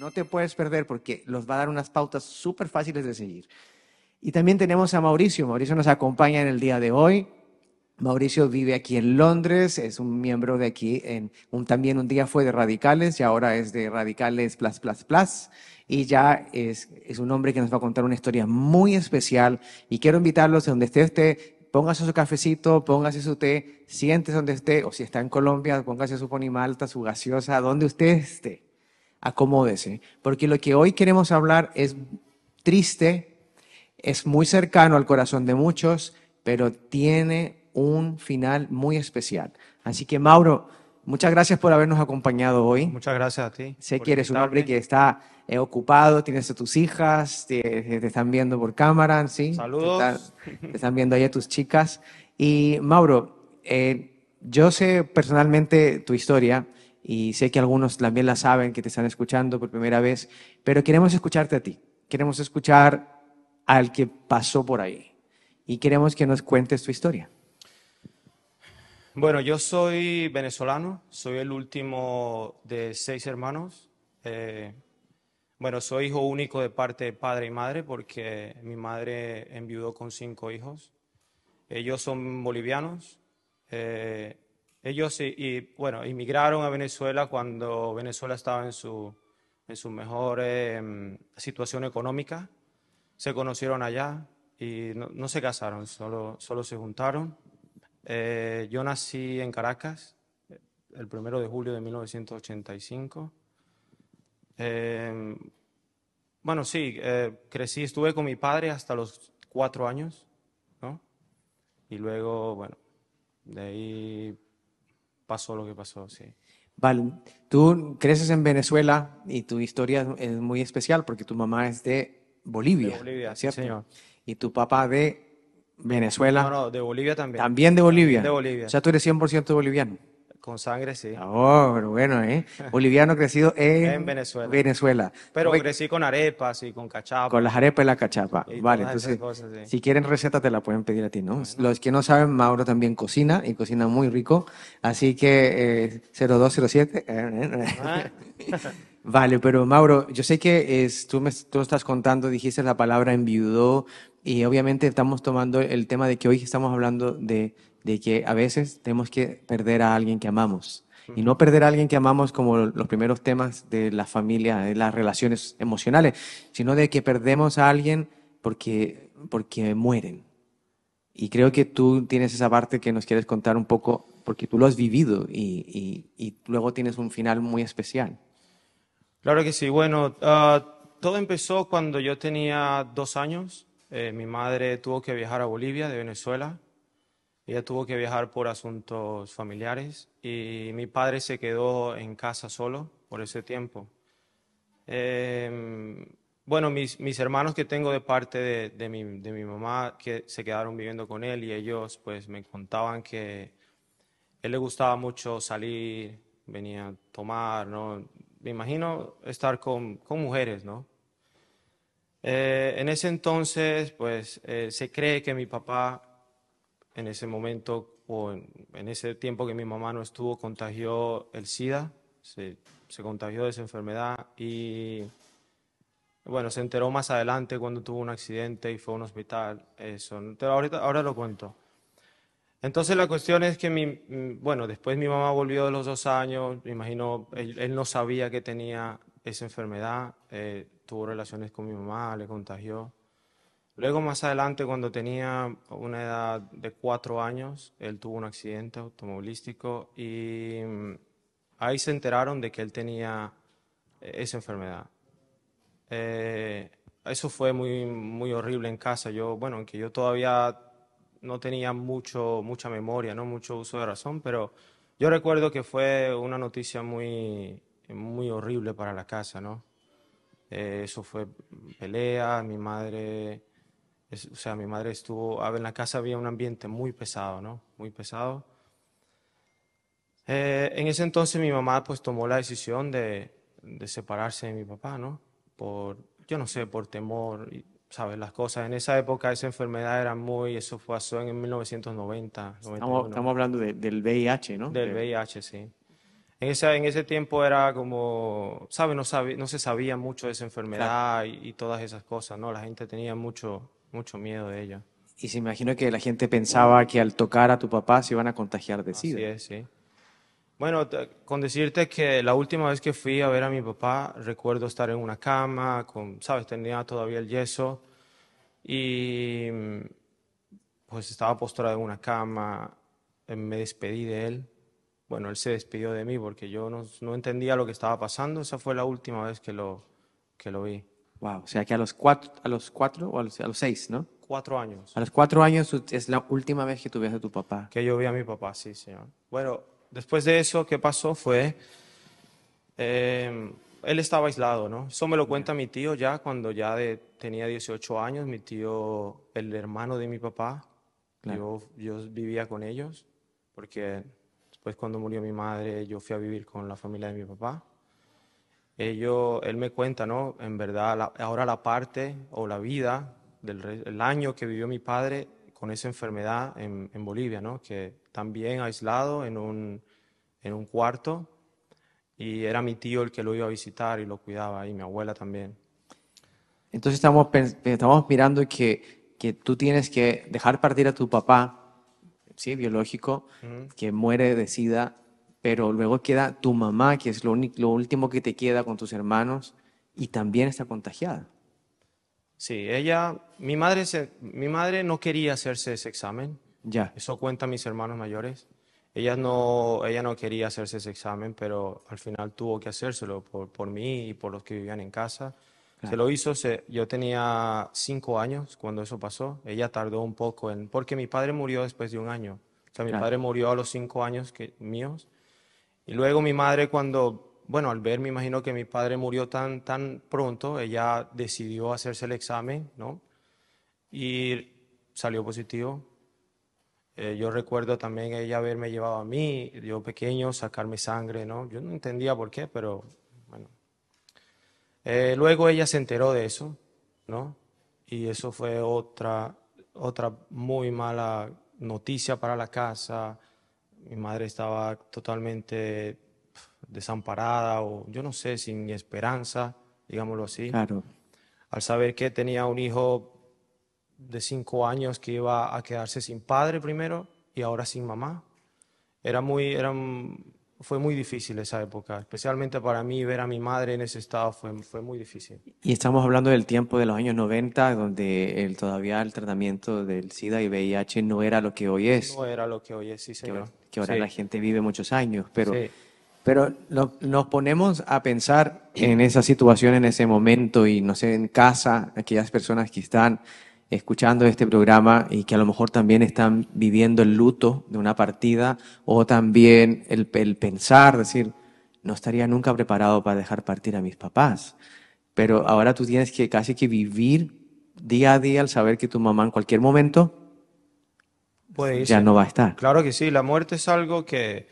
no te puedes perder porque los va a dar unas pautas súper fáciles de seguir. Y también tenemos a Mauricio. Mauricio nos acompaña en el día de hoy. Mauricio vive aquí en Londres, es un miembro de aquí, en, también un día fue de Radicales y ahora es de Radicales Plus Plus Plus. Y ya es, es un hombre que nos va a contar una historia muy especial. Y quiero invitarlos a donde esté usted, póngase su cafecito, póngase su té, siéntese donde esté, o si está en Colombia, póngase su ponimalta, su gaseosa, donde usted esté, acomódese. Porque lo que hoy queremos hablar es triste, es muy cercano al corazón de muchos, pero tiene un final muy especial. Así que, Mauro, muchas gracias por habernos acompañado hoy. Muchas gracias a ti. Sé que eres un hombre que está eh, ocupado, tienes a tus hijas, te, te, están viendo por cámara, ¿sí? Saludos. Te, te están viendo ahí a tus chicas. Y, Mauro, eh, yo sé personalmente tu historia y sé que algunos también la saben, que te están escuchando por primera vez, pero queremos escucharte a ti. Queremos escuchar al que pasó por ahí y queremos que nos cuentes tu historia. Bueno, yo soy venezolano, soy el último de seis hermanos. Eh, bueno, soy hijo único de parte de padre y madre porque mi madre enviudó con cinco hijos. Ellos son bolivianos. Eh, ellos, y, bueno, inmigraron a Venezuela cuando Venezuela estaba en su, en su mejor eh, situación económica. Se conocieron allá y no, no se casaron, solo, solo se juntaron. Eh, yo nací en Caracas el primero de julio de 1985. Eh, bueno, sí, eh, crecí, estuve con mi padre hasta los cuatro años, ¿no? Y luego, bueno, de ahí pasó lo que pasó, sí. Vale, tú creces en Venezuela y tu historia es muy especial porque tu mamá es de Bolivia, De Bolivia, ¿cierto? señor. Y tu papá de Venezuela. No, no, de Bolivia también. También de Bolivia. De Bolivia. O sea, tú eres 100% boliviano. Con sangre, sí. Oh, pero bueno, ¿eh? Boliviano crecido en, En Venezuela. Venezuela. Pero Oye, crecí con arepas y con cachapa. Con las arepas y la cachapa. Y Vale, entonces, cosas, sí. si quieren receta te la pueden pedir a ti, ¿no? Los que no saben, Mauro también cocina y cocina muy rico. Así que eh, 0207. Ah. Vale, pero Mauro, yo sé que es, tú me tú estás contando, dijiste la palabra enviudó y obviamente estamos tomando el tema de que hoy estamos hablando de, de que a veces tenemos que perder a alguien que amamos. Y no perder a alguien que amamos como los primeros temas de la familia, de las relaciones emocionales, sino de que perdemos a alguien porque, porque mueren. Y creo que tú tienes esa parte que nos quieres contar un poco, porque tú lo has vivido y, y, y luego tienes un final muy especial. Claro que sí. Bueno, ah, todo empezó cuando yo tenía dos años. Eh, mi madre tuvo que viajar a Bolivia de Venezuela. Ella tuvo que viajar por asuntos familiares y mi padre se quedó en casa solo por ese tiempo. Eh, bueno, mis, mis hermanos que tengo de parte de, de, mi, de mi mamá que se quedaron viviendo con él y ellos pues me contaban que él le gustaba mucho salir, venía a tomar, ¿no? Me imagino estar con, con mujeres, ¿no? Eh, en ese entonces, pues, eh, se cree que mi papá, en ese momento, o en, ese tiempo que mi mamá no estuvo, contagió el SIDA, se, se contagió de esa enfermedad y, bueno, se enteró más adelante cuando tuvo un accidente y fue a un hospital, eso. Pero ahorita, ahora lo cuento. Entonces la cuestión es que, mi, bueno, después mi mamá volvió de los dos años, me imagino, él, él no sabía que tenía esa enfermedad, eh, tuvo relaciones con mi mamá, le contagió. Luego más adelante, cuando tenía una edad de cuatro años, él tuvo un accidente automovilístico y mm, ahí se enteraron de que él tenía eh, esa enfermedad. Eh, eso fue muy, muy horrible en casa. Yo, bueno, aunque yo todavía no tenía mucho, mucha memoria, no mucho uso de razón, pero yo recuerdo que fue una noticia muy, muy horrible para la casa, ¿no? Eh, eso fue pelea, mi madre, es, o sea, mi madre estuvo, en la casa había un ambiente muy pesado, ¿no? Muy pesado. Eh, en ese entonces mi mamá pues tomó la decisión de, de separarse de mi papá, ¿no? Por, yo no sé, por temor, sabes, las cosas. En esa época esa enfermedad era muy, eso pasó en 1990. Estamos, estamos hablando de, del VIH, ¿no? Del VIH, sí. En ese, en ese tiempo era como, ¿sabes? No, sabe, no se sabía mucho de esa enfermedad y, y todas esas cosas, ¿no? La gente tenía mucho, mucho miedo de ella. Y se imagino que la gente pensaba que al tocar a tu papá se iban a contagiar de SIDA. Así es, sí. Bueno, con decirte que la última vez que fui a ver a mi papá, recuerdo estar en una cama, con, ¿sabes? Tenía todavía el yeso y mm, pues estaba postrado en una cama, eh, me despedí de él. Bueno, él se despidió de mí porque yo no, no entendía lo que estaba pasando. Esa fue la última vez que lo, que lo vi. Wow, o sea que a los cuatro, a los cuatro o a los, a los seis, ¿no? Cuatro años A los cuatro años es la última vez que tú ves a tu papá. que yo vi a mi papá, sí, señor. Bueno, después de eso, ¿qué pasó? Fue, eh, él estaba aislado, ¿no? Eso me lo cuenta mi tío ya cuando ya de- tenía 18 años, mi tío, el hermano de mi papá, Claro. yo, yo vivía con ellos, porque después cuando murió mi madre, yo fui a vivir con la familia de mi papá. Ello- él me cuenta, ¿no? En verdad, la- ahora la parte o la vida del el año que vivió mi padre con esa enfermedad en, en Bolivia, ¿no? Que también aislado en un, en un cuarto y era mi tío el que lo iba a visitar y lo cuidaba y mi abuela también. Entonces estamos, estamos mirando que, que tú tienes que dejar partir a tu papá, sí, biológico, que muere de SIDA, pero luego queda tu mamá, que es lo, lo último que te queda con tus hermanos, y también está contagiada. Sí, ella, mi madre, se- mi madre no quería hacerse ese examen. Ya. Eso cuentan mis hermanos mayores. Ella no, ella no quería hacerse ese examen, pero al final tuvo que hacérselo por, por mí y por los que vivían en casa. Se lo hizo, se- yo tenía cinco años cuando eso pasó. Ella tardó un poco en, porque mi padre murió después de un año. O sea, mi Claro. padre murió a los cinco años que, míos. Y luego mi madre cuando, bueno, al ver, me imagino que mi padre murió tan, tan pronto, ella decidió hacerse el examen, ¿no? Y salió positivo. Eh, yo recuerdo también ella haberme llevado a mí, yo pequeño, sacarme sangre, ¿no? Yo no entendía por qué, pero bueno. Eh, luego ella se enteró de eso, ¿no? Y eso fue otra, otra muy mala noticia para la casa. Mi madre estaba totalmente desamparada o yo no sé, sin esperanza, digámoslo así Claro. al saber que tenía un hijo de cinco años que iba a quedarse sin padre primero y ahora sin mamá. Era muy, era, fue muy difícil esa época, especialmente para mí ver a mi madre en ese estado fue, fue muy difícil. Y estamos hablando del tiempo de los años 90, donde el, todavía el tratamiento del SIDA y VIH no era lo que hoy es, No era lo que hoy es, sí, que, señor. que ahora Sí, la gente vive muchos años, pero... sí. Pero lo- nos ponemos a pensar en esa situación, en ese momento, y no sé, en casa, aquellas personas que están escuchando este programa y que a lo mejor también están viviendo el luto de una partida, o también el, el pensar, decir, no estaría nunca preparado para dejar partir a mis papás. Pero ahora tú tienes que casi que vivir día a día al saber que tu mamá en cualquier momento Puede ya no va a estar. Claro que sí, la muerte es algo que,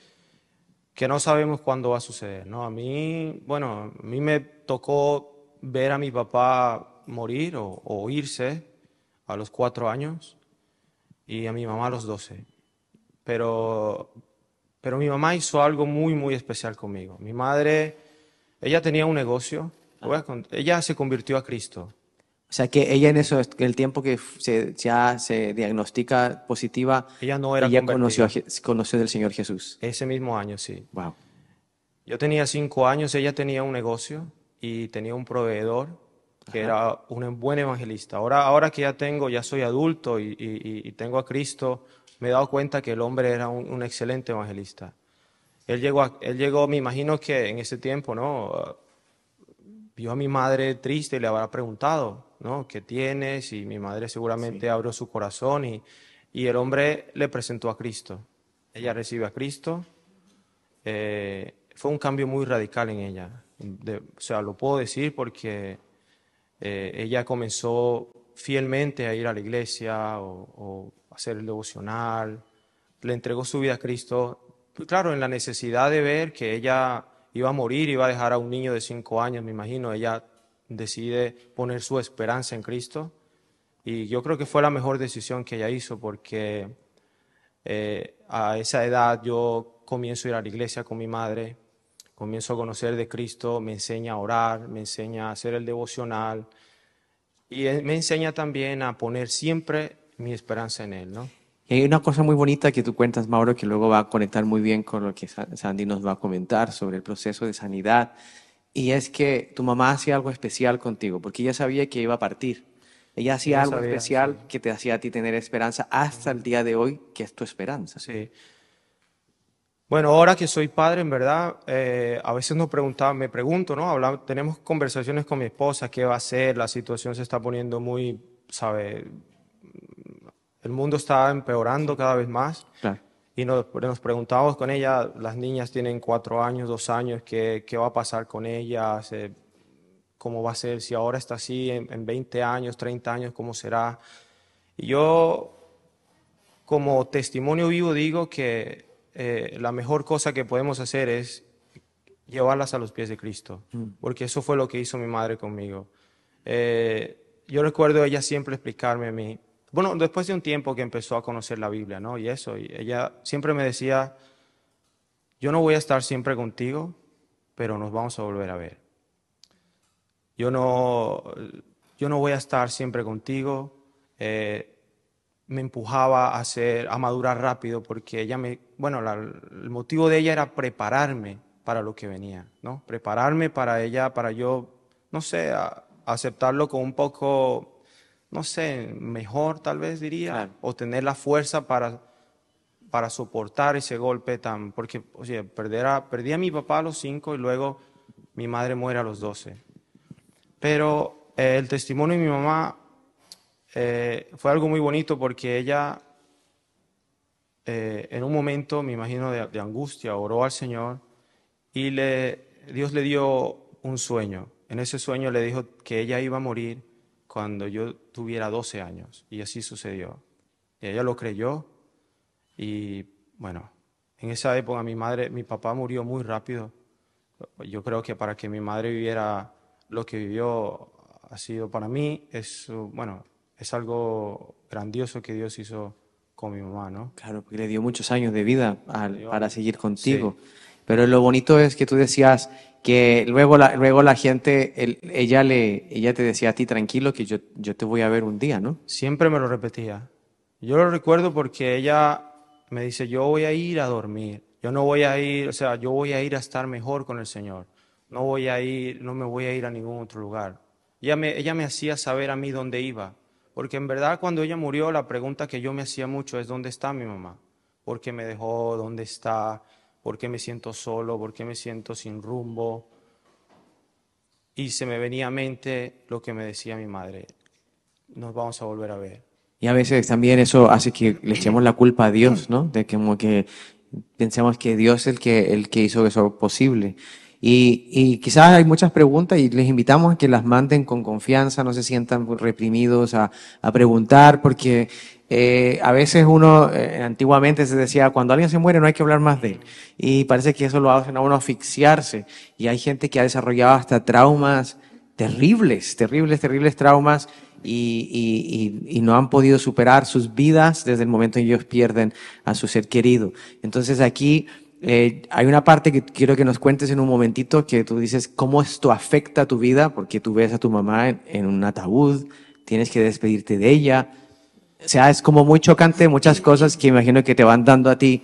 que no sabemos cuándo va a suceder, ¿no? A mí, bueno, a mí me tocó ver a mi papá morir o, o irse a los cuatro años y a mi mamá a los doce. Pero, pero mi mamá hizo algo muy, muy especial conmigo. Mi madre, ella tenía un negocio, lo voy a cont- ella se convirtió a Cristo. O sea que ella en eso, el tiempo que se, ya se diagnostica positiva, Ella no era ella conoció, conoció del Señor Jesús. Ese mismo año, sí. Wow. Yo tenía cinco años, ella tenía un negocio y tenía un proveedor que era un buen evangelista. Ahora, ahora que ya tengo, ya soy adulto y, y- y tengo a Cristo, me he dado cuenta que el hombre era un, un excelente evangelista. Él llegó, a- él llegó, me imagino que en ese tiempo, ¿no? Vio a mi madre triste y le habrá preguntado, ¿no? ¿Qué tienes? Y mi madre seguramente abrió su corazón y, y el hombre le presentó a Cristo. Ella recibe a Cristo eh, fue un cambio muy radical en ella. De- o sea, lo puedo decir porque eh, ella comenzó fielmente a ir a la iglesia o, o hacer el devocional, le entregó su vida a Cristo, claro, en la necesidad de ver que ella iba a morir, iba a dejar a un niño de cinco años, me imagino, ella decide poner su esperanza en Cristo. Y yo creo que fue la mejor decisión que ella hizo porque eh, a esa edad yo comienzo a ir a la iglesia con mi madre comienzo a conocer de Cristo, me enseña a orar, me enseña a hacer el devocional y me enseña también a poner siempre mi esperanza en Él, ¿no? Y hay una cosa muy bonita que tú cuentas, Mauro, que luego va a conectar muy bien con lo que Sandy nos va a comentar sobre el proceso de sanidad. Y es que tu mamá hacía algo especial contigo, porque ella sabía que iba a partir. Ella hacía algo especial que te hacía a ti tener esperanza hasta el día de hoy, que es tu esperanza. Sí. Bueno, ahora que soy padre, en verdad, eh, a veces nos preguntaba, me pregunto, ¿no? Hablamos, tenemos conversaciones con mi esposa, qué va a hacer, la situación se está poniendo muy, ¿sabe? El mundo está empeorando cada vez más. Y nos, nos preguntábamos con ella, las niñas tienen cuatro años, dos años, ¿qué, qué va a pasar con ellas? ¿Cómo va a ser? Si ahora está así, en, en 20 años, 30 años, ¿cómo será? Y yo, como testimonio vivo, digo que eh, la mejor cosa que podemos hacer es llevarlas a los pies de Cristo, mm. porque eso fue lo que hizo mi madre conmigo. Eh, yo recuerdo ella siempre explicarme a mí, bueno, después de un tiempo que empezó a conocer la Biblia, ¿no? Y eso, y ella siempre me decía, yo no voy a estar siempre contigo, pero nos vamos a volver a ver. Yo no, yo no voy a estar siempre contigo. Eh, me empujaba a hacer, a madurar rápido, porque ella me, bueno, el motivo de ella era prepararme para lo que venía, ¿no? Prepararme para ella, para yo, no sé, aceptarlo con un poco, no sé, mejor tal vez diría, o tener la fuerza para, para soportar ese golpe tan, porque, o sea, perder a, perdí a mi papá a los cinco y luego mi madre muere a los doce. Pero eh, el testimonio de mi mamá eh, fue algo muy bonito porque ella, eh, en un momento, me imagino, de, angustia, oró al Señor y le, Dios le dio un sueño. En ese sueño le dijo que ella iba a morir cuando yo tuviera 12 años. Y así sucedió. Y ella lo creyó. Y bueno, en esa época mi madre, mi papá murió muy rápido. Yo creo que para que mi madre viviera lo que vivió ha sido para mí, es, bueno, es algo grandioso que Dios hizo con mi mamá, ¿no? Claro, porque le dio muchos años de vida para seguir contigo. Pero lo bonito es que tú decías que luego la, luego la gente, ella, le, ella te decía a ti tranquilo que yo, yo te voy a ver un día, ¿no? Siempre me lo repetía. Yo lo recuerdo porque ella me dice, yo voy a ir a dormir, yo no voy a ir, o sea, yo voy a ir a estar mejor con el Señor, no voy a ir, no me voy a ir a ningún otro lugar. Ella me, ella me hacía saber a mí dónde iba. Porque en verdad cuando ella murió, la pregunta que yo me hacía mucho es, ¿dónde está mi mamá? ¿Por qué me dejó? ¿Dónde está? ¿Por qué me siento solo? ¿Por qué me siento sin rumbo? Y se me venía a mente lo que me decía mi madre, nos vamos a volver a ver. Y a veces también eso hace que le echemos la culpa a Dios, ¿no? De que como que pensemos que Dios es el que, el que hizo eso posible. Y, y, quizás hay muchas preguntas y les invitamos a que las manden con confianza, no se sientan reprimidos a, a preguntar, porque eh, a veces uno, eh, antiguamente se decía, cuando alguien se muere no hay que hablar más de él. Y parece que eso lo hace a uno asfixiarse. Y hay gente que ha desarrollado hasta traumas terribles, terribles, terribles traumas y, y, y, no han podido superar sus vidas desde el momento en que ellos pierden a su ser querido. Entonces aquí eh, hay una parte que quiero que nos cuentes en un momentito, que tú dices cómo esto afecta a tu vida, porque tú ves a tu mamá en, un ataúd, tienes que despedirte de ella. O sea, es como muy chocante muchas cosas que imagino que te van dando a ti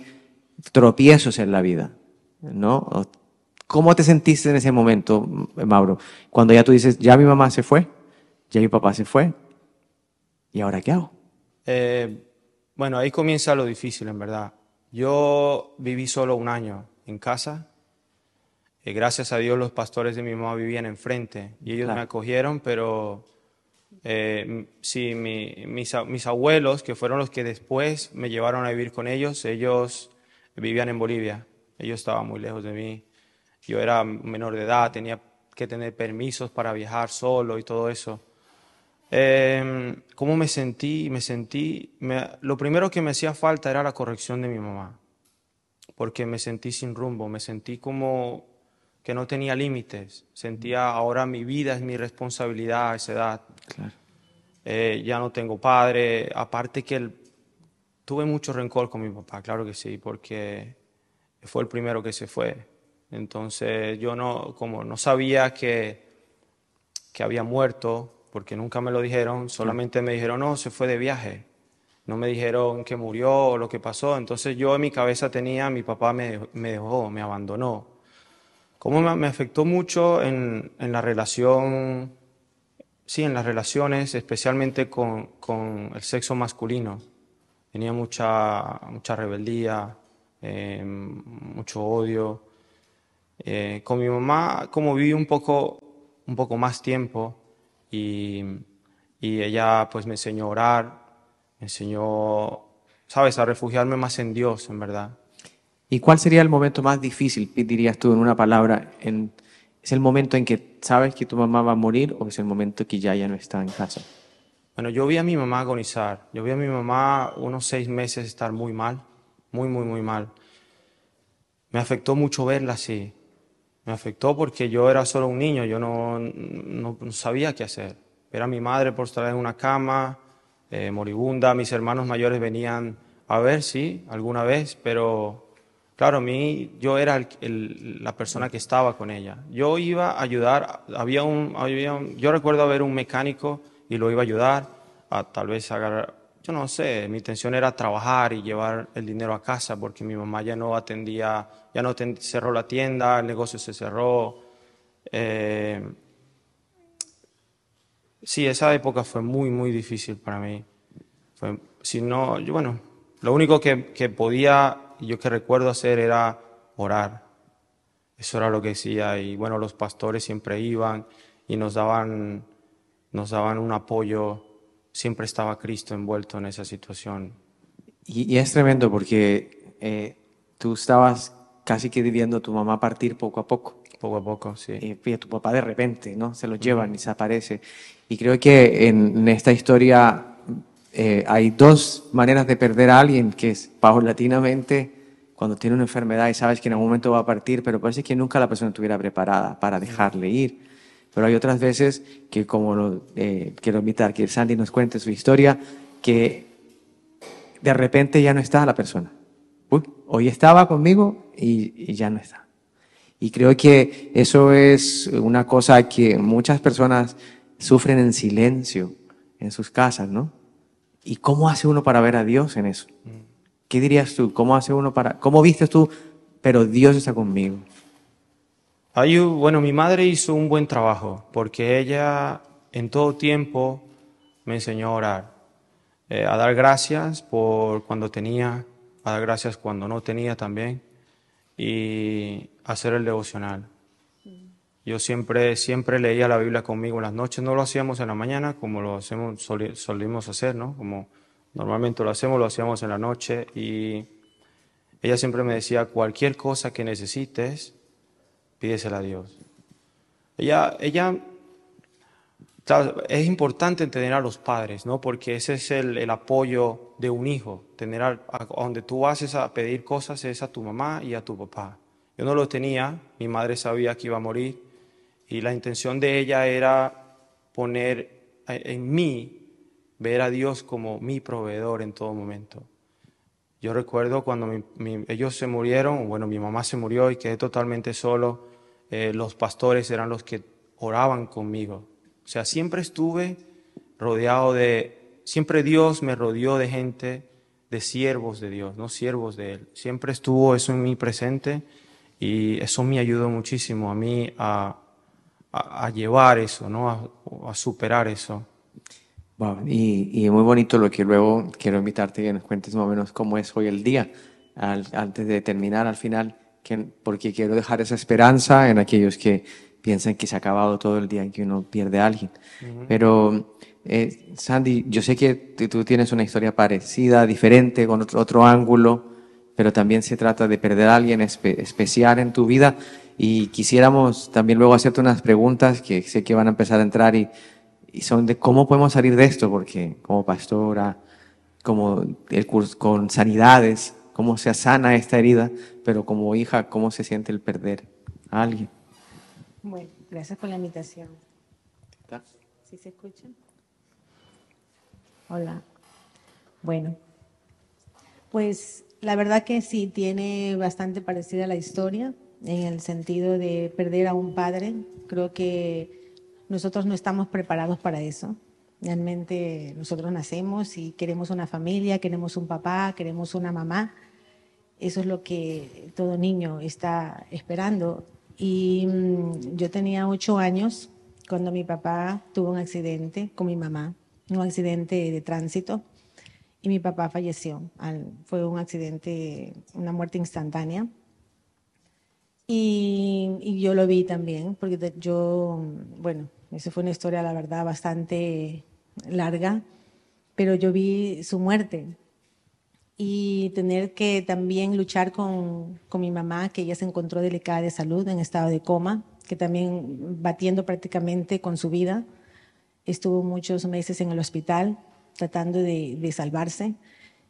tropiezos en la vida, ¿no? ¿Cómo te sentiste en ese momento, Mauro? Cuando ya tú dices, ya mi mamá se fue, ya mi papá se fue, ¿y ahora qué hago? Eh, bueno, ahí comienza lo difícil, en verdad. Yo viví solo un año en casa. Y gracias a Dios los pastores de mi mamá vivían enfrente y ellos me acogieron, pero eh, sí, mis, mis, abuelos, que fueron los que después me llevaron a vivir con ellos, ellos vivían en Bolivia. Ellos estaban muy lejos de mí. Yo era menor de edad, tenía que tener permisos para viajar solo y todo eso. Eh, ¿Cómo me sentí? Me sentí, lo primero que me hacía falta era la corrección de mi mamá, porque me sentí sin rumbo, me sentí como que no tenía límites, sentía ahora mi vida es mi responsabilidad a esa edad. Eh, ya no tengo padre, aparte que tuve mucho rencor con mi papá, claro que sí, porque fue el primero que se fue. Entonces yo no, como no sabía que, que había muerto, porque nunca me lo dijeron, solamente me dijeron, no, se fue de viaje. No me dijeron que murió o lo que pasó. Entonces yo en mi cabeza tenía, mi papá me, me dejó, me abandonó. ¿Cómo me, me afectó mucho en, en, la relación, sí, en las relaciones, especialmente con, con el sexo masculino? Tenía mucha, mucha rebeldía, eh, mucho odio. Eh, con mi mamá, como viví un poco, un poco más tiempo y, y ella pues me enseñó a orar, me enseñó, sabes, a refugiarme más en Dios, en verdad. ¿Y cuál sería el momento más difícil, dirías tú, en una palabra? En, ¿Es el momento en que sabes que tu mamá va a morir o es el momento que ya ya no está en casa? Bueno, yo vi a mi mamá agonizar. Yo vi a mi mamá unos seis meses estar muy mal, muy, muy, muy mal. Me afectó mucho verla así. Me afectó porque yo era solo un niño, yo no, no, sabía qué hacer. Era mi madre por estar en una cama, eh, moribunda. Mis hermanos mayores venían a ver, sí, alguna vez, pero claro, a mí yo era la persona que estaba con ella. Yo iba a ayudar, había un, había un, yo recuerdo haber un mecánico y lo iba a ayudar a tal vez agarrar, yo no sé, mi intención era trabajar y llevar el dinero a casa porque mi mamá ya no atendía, ya no cerró la tienda, el negocio se cerró. Eh, sí, esa época fue muy, muy difícil para mí. Si no, yo, bueno, lo único que, que podía, yo que recuerdo hacer era orar. Eso era lo que decía. Y bueno, los pastores siempre iban y nos daban, nos daban un apoyo. Siempre estaba Cristo envuelto en esa situación. Y, y es tremendo porque eh, tú estabas casi que viviendo a tu mamá partir poco a poco. Poco a poco, sí. Y, y tu papá de repente, ¿no? Se lo llevan y se aparece. Y creo que en, en esta historia eh, hay dos maneras de perder a alguien, que es paulatinamente cuando tiene una enfermedad y sabes que en algún momento va a partir, pero parece que nunca la persona estuviera preparada para dejarle ir. Pero hay otras veces que, como lo, eh, quiero invitar que Sandy nos cuente su historia, que de repente ya no está la persona. Uy, hoy estaba conmigo y, y ya no está. Y creo que eso es una cosa que muchas personas sufren en silencio en sus casas, ¿no? ¿Y cómo hace uno para ver a Dios en eso? ¿Qué dirías tú? ¿Cómo hace uno para, cómo vistes tú, pero Dios está conmigo? Hay, bueno, mi madre hizo un buen trabajo porque ella en todo tiempo me enseñó a orar, eh, a dar gracias por cuando tenía, a dar gracias cuando no tenía también y hacer el devocional. Yo siempre, siempre leía la Biblia conmigo en las noches, no lo hacíamos en la mañana como lo hacemos, soli, solimos hacer, ¿no? Como normalmente lo hacemos, lo hacíamos en la noche y ella siempre me decía, cualquier cosa que necesites, pídesela a Dios. Ella, ella, es importante tener a los padres, ¿no? Porque ese es el, el apoyo de un hijo, tener a, a, donde tú vas a pedir cosas es a tu mamá y a tu papá. Yo no lo tenía, mi madre sabía que iba a morir y la intención de ella era poner en mí, ver a Dios como mi proveedor en todo momento. Yo recuerdo cuando mi, mi, ellos se murieron, bueno, mi mamá se murió y quedé totalmente solo, eh, los pastores eran los que oraban conmigo. O sea, siempre estuve rodeado de, siempre Dios me rodeó de gente, de siervos de Dios, no siervos de Él. Siempre estuvo eso en mi presente y eso me ayudó muchísimo a mí a, llevar eso, ¿no? A, superar eso. Wow. Y, y, muy bonito lo que luego quiero invitarte que nos cuentes más o menos cómo es hoy el día, antes de terminar al final, que, porque quiero dejar esa esperanza en aquellos que piensan que se ha acabado todo el día en que uno pierde a alguien. Uh -huh. Pero, eh, Sandy, yo sé que tú tienes una historia parecida, diferente, con otro, otro ángulo, pero también se trata de perder a alguien espe especial en tu vida y quisiéramos también luego hacerte unas preguntas que sé que van a empezar a entrar y y son de cómo podemos salir de esto, porque como pastora, como el curso, con sanidades, cómo se sana esta herida, pero como hija, cómo se siente el perder a alguien. Bueno, gracias por la invitación. ¿Sí se escucha? Hola. Bueno, pues la verdad que sí, tiene bastante parecida la historia. en el sentido de perder a un padre. Creo que nosotros no estamos preparados para eso. Realmente nosotros nacemos y queremos una familia, queremos un papá, queremos una mamá. Eso es lo que todo niño está esperando. Y mm, yo tenía ocho años cuando mi papá tuvo un accidente con mi mamá, un accidente de tránsito, y mi papá falleció. Fue un accidente, una muerte instantánea. Y, yo lo vi también, porque yo, bueno, esa fue una historia, la verdad, bastante larga, pero yo vi su muerte y tener que también luchar con, con mi mamá, que ella se encontró delicada de salud, en estado de coma, que también batiendo prácticamente con su vida, estuvo muchos meses en el hospital tratando de, de salvarse.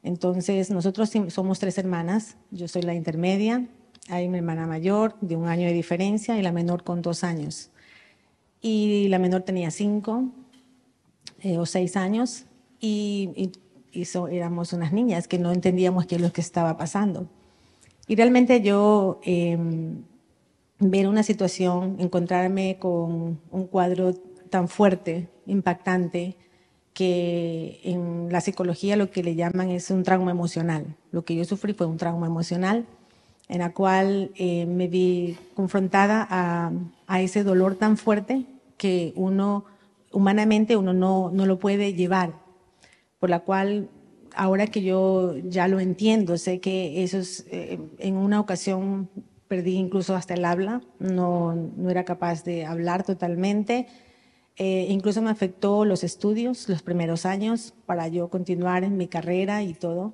Entonces, nosotros somos tres hermanas, yo soy la intermedia, hay una hermana mayor de un año de diferencia y la menor con dos años. Y la menor tenía cinco eh, o seis años y, y, éramos unas niñas que no entendíamos qué es lo que estaba pasando. Y realmente yo em, ver una situación, encontrarme con un cuadro tan fuerte, impactante, que en la psicología lo que le llaman es un trauma emocional. Lo que yo sufrí fue un trauma emocional en la cual eh, me vi confrontada a, a, ese dolor tan fuerte que uno, humanamente, uno no, no lo puede llevar, por la cual ahora que yo ya lo entiendo, sé que eso es, eh, en una ocasión perdí incluso hasta el habla, no, no era capaz de hablar totalmente. Eh, incluso me afectó los estudios, los primeros años, para yo continuar en mi carrera y todo.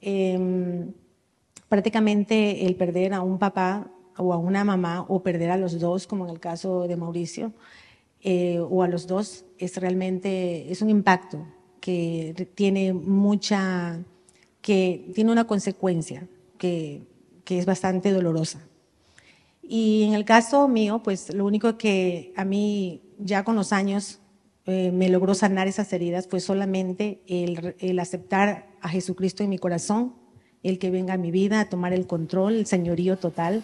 Em, prácticamente el perder a un papá o a una mamá o perder a los dos, como en el caso de Mauricio, eh, o a los dos, es realmente, es un impacto que tiene mucha, que tiene una consecuencia que que es bastante dolorosa. Y en el caso mío, pues lo único que a mí ya con los años eh, me logró sanar esas heridas fue solamente el, el, aceptar a Jesucristo en mi corazón, el que venga a mi vida a tomar el control, el señorío total.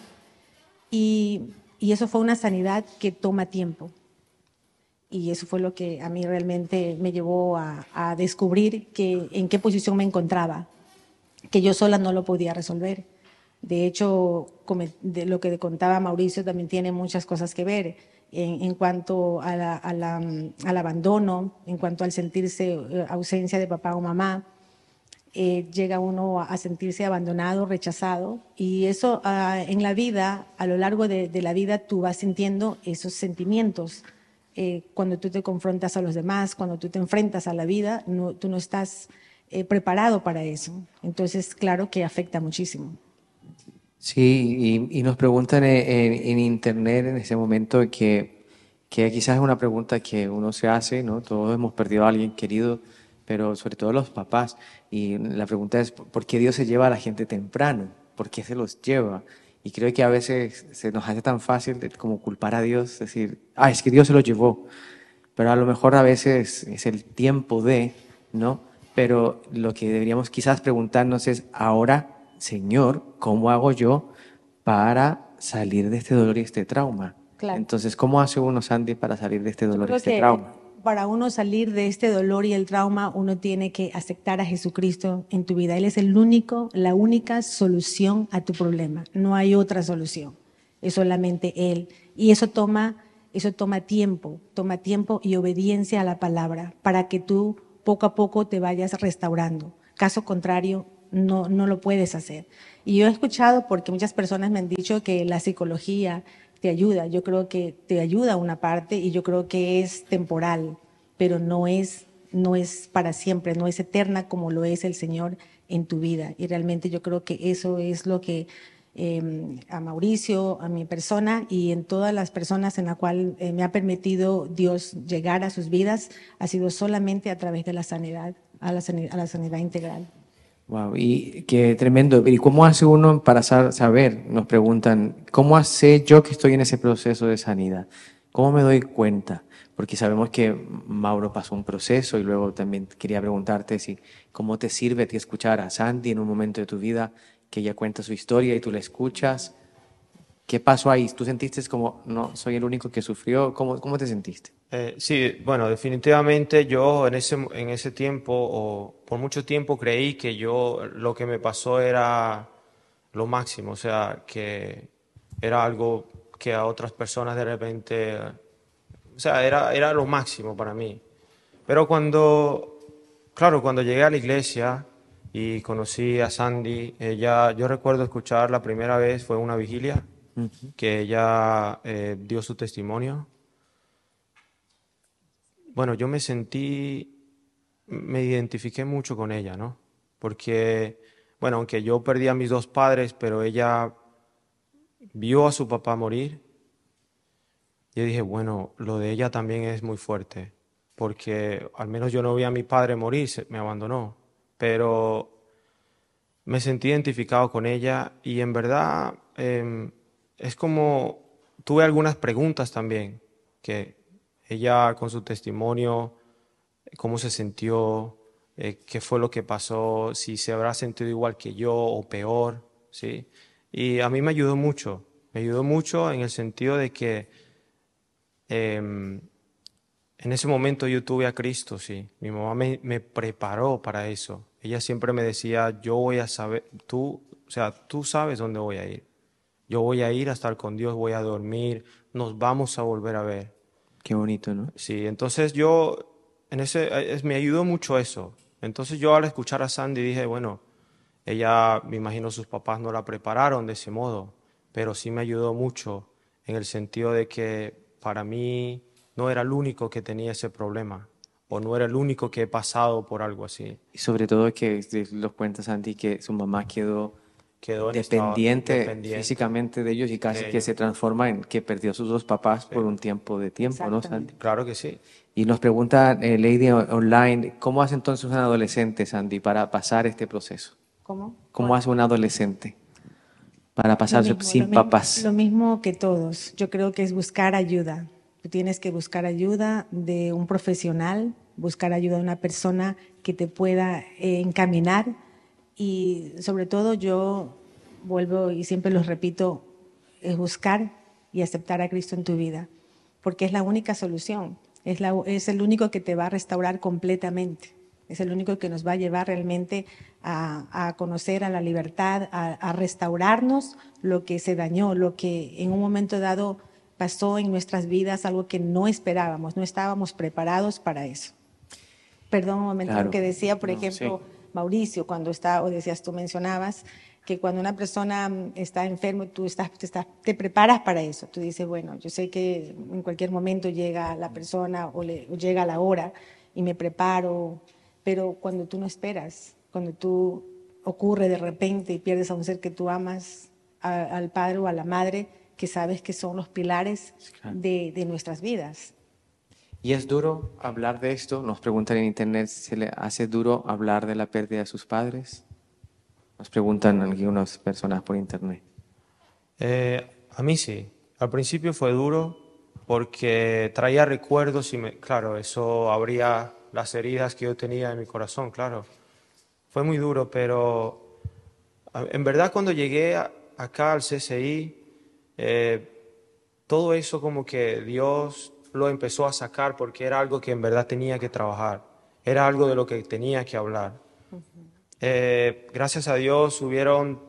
Y, y eso fue una sanidad que toma tiempo. Y eso fue lo que a mí realmente me llevó a, descubrir que, en qué posición me encontraba, que yo sola no lo podía resolver de hecho, de lo que contaba Mauricio también tiene muchas cosas que ver en, cuanto al abandono, en cuanto al sentirse eh, ausencia de papá o mamá. Eh, llega uno a sentirse abandonado, rechazado, y eso ah, en la vida, a lo largo de, la vida, tú vas sintiendo esos sentimientos. Eh, cuando tú te confrontas a los demás, cuando tú te enfrentas a la vida, tú no estás preparado para eso. Entonces, claro que afecta muchísimo. Sí, y, nos preguntan en, internet en ese momento que, que quizás es una pregunta que uno se hace, ¿no? Todos hemos perdido a alguien querido, pero sobre todo los papás. Y la pregunta es, ¿por qué Dios se lleva a la gente temprano? ¿Por qué se los lleva? Y creo que a veces se nos hace tan fácil como culpar a Dios, decir, ah, es que Dios se lo llevó. Pero a lo mejor a veces es el tiempo de, ¿no? Pero lo que deberíamos quizás preguntarnos es, ahora Señor, ¿cómo hago yo para salir de este dolor y este trauma? Entonces, ¿cómo hace uno, Sandy, para salir de este dolor y este trauma? Para uno salir de este dolor y el trauma, uno tiene que aceptar a Jesucristo en tu vida. Él es el único, la única solución a tu problema. No hay otra solución. Es solamente Él. Y eso toma, eso toma tiempo, toma tiempo y obediencia a la palabra para que tú poco a poco te vayas restaurando. Caso contrario, no, no lo puedes hacer. Y yo he escuchado, porque muchas personas me han dicho que la psicología te ayuda. Yo creo que te ayuda una parte y yo creo que es temporal, pero no es, no es para siempre, no es eterna como lo es el Señor en tu vida. Y realmente yo creo que eso es lo que em, a Mauricio, a mi persona y en todas las personas en la cual eh, me ha permitido Dios llegar a sus vidas, ha sido solamente a través de la sanidad, a la a la sanidad integral. Wow, y qué tremendo. ¿Y cómo hace uno para saber? Nos preguntan, ¿cómo hace yo que estoy en ese proceso de sanidad? ¿Cómo me doy cuenta? Porque sabemos que Mauro pasó un proceso y luego también quería preguntarte si cómo te sirve ti escuchar a Sandy en un momento de tu vida que ella cuenta su historia y tú la escuchas. ¿Qué pasó ahí? ¿Tú sentiste como, no, soy el único que sufrió? ¿Cómo, cómo te sentiste? Eh, sí, bueno, definitivamente yo en ese, en ese tiempo, o por mucho tiempo creí que yo, lo que me pasó era lo máximo, o sea, que era algo que a otras personas de repente, o sea, era, era lo máximo para mí. Pero cuando, claro, cuando llegué a la iglesia y conocí a Sandy, ella, yo recuerdo escuchar la primera vez, fue una vigilia, que ella eh, dio su testimonio. Bueno, yo me sentí, me identifiqué mucho con ella, ¿no? Porque, bueno, aunque yo perdí a mis dos padres, pero ella vio a su papá morir, yo dije, bueno, lo de ella también es muy fuerte, porque al menos yo no vi a mi padre morir, me abandonó, pero me sentí identificado con ella y en verdad em, es como, tuve algunas preguntas también, que ella con su testimonio, cómo se sintió, eh, qué fue lo que pasó, si se habrá sentido igual que yo o peor, ¿sí? Y a mí me ayudó mucho, me ayudó mucho en el sentido de que em, en ese momento yo tuve a Cristo, sí. Mi mamá me, me, preparó para eso. Ella siempre me decía, yo voy a saber, tú, o sea, tú sabes dónde voy a ir. Yo voy a ir a estar con Dios, voy a dormir, nos vamos a volver a ver. Qué bonito, ¿no? Sí, entonces yo, en ese, me ayudó mucho eso. Entonces yo al escuchar a Sandy dije, bueno, ella, me imagino sus papás no la prepararon de ese modo, pero sí me ayudó mucho en el sentido de que para mí no era el único que tenía ese problema o no era el único que he pasado por algo así. Y sobre todo que los cuenta Sandy que su mamá quedó quedó dependiente, físicamente de ellos y casi que se transforma en que perdió a sus dos papás por un tiempo de tiempo, ¿no, Sandy? Claro que sí. Y nos pregunta eh, Lady Online, ¿cómo hace entonces un adolescente, Sandy, para pasar este proceso? ¿Cómo? ¿Cómo hace un adolescente para pasar sin papás? lo mismo que todos. Yo creo que es buscar ayuda. Tú tienes que buscar ayuda de un profesional, buscar ayuda de una persona que te pueda eh, encaminar y sobre todo yo vuelvo y siempre los repito, es buscar y aceptar a Cristo en tu vida, porque es la única solución, es, la, es el único que te va a restaurar completamente, es el único que nos va a llevar realmente a, a conocer a la libertad, a, a, restaurarnos lo que se dañó, lo que en un momento dado pasó en nuestras vidas, algo que no esperábamos, no estábamos preparados para eso. Perdón un momento, lo que decía, por ejemplo, Mauricio, cuando está, o decías tú mencionabas, que cuando una persona mm, está enfermo, tú estás, te, estás, te preparas para eso. Tú dices, bueno, yo sé que en cualquier momento llega la persona o, le, llega la hora y me preparo, pero cuando tú no esperas, cuando tú ocurre de repente y pierdes a un ser que tú amas, al padre o a la madre, que sabes que son los pilares de, de nuestras vidas. ¿Y es duro hablar de esto? Nos preguntan en internet, ¿se le hace duro hablar de la pérdida de sus padres? Nos preguntan algunas personas por internet. Eh, a mí sí. Al principio fue duro porque traía recuerdos y, me, claro, eso abría las heridas que yo tenía en mi corazón, claro. Fue muy duro, pero en verdad cuando llegué acá al CCI, eh, todo eso como que Dios lo empezó a sacar porque era algo que en verdad tenía que trabajar, era algo de lo que tenía que hablar. Eh, gracias a Dios hubieron,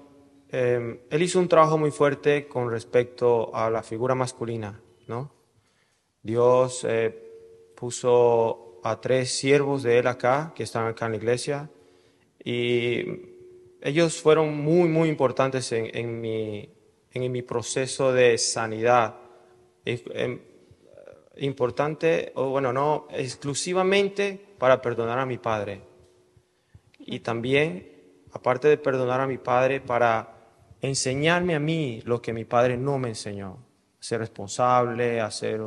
eh, él hizo un trabajo muy fuerte con respecto a la figura masculina, ¿no? Dios eh, puso a tres siervos de él acá, que están acá en la iglesia, y ellos fueron muy, muy importantes en, en, mi, en mi proceso de sanidad. Em, importante, o bueno, no exclusivamente para perdonar a mi padre. Y también, aparte de perdonar a mi padre, para enseñarme a mí lo que mi padre no me enseñó. Ser responsable, hacer,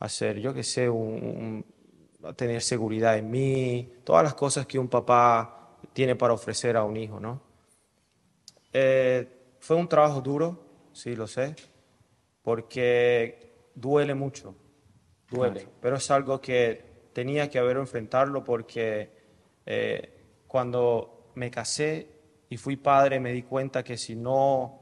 hacer yo qué sé, un, tener seguridad en mí, todas las cosas que un papá tiene para ofrecer a un hijo, ¿no? Eh, fue un trabajo duro, sí, lo sé, porque duele mucho duele, pero es algo que tenía que haber enfrentarlo porque eh, cuando me casé y fui padre me di cuenta que si no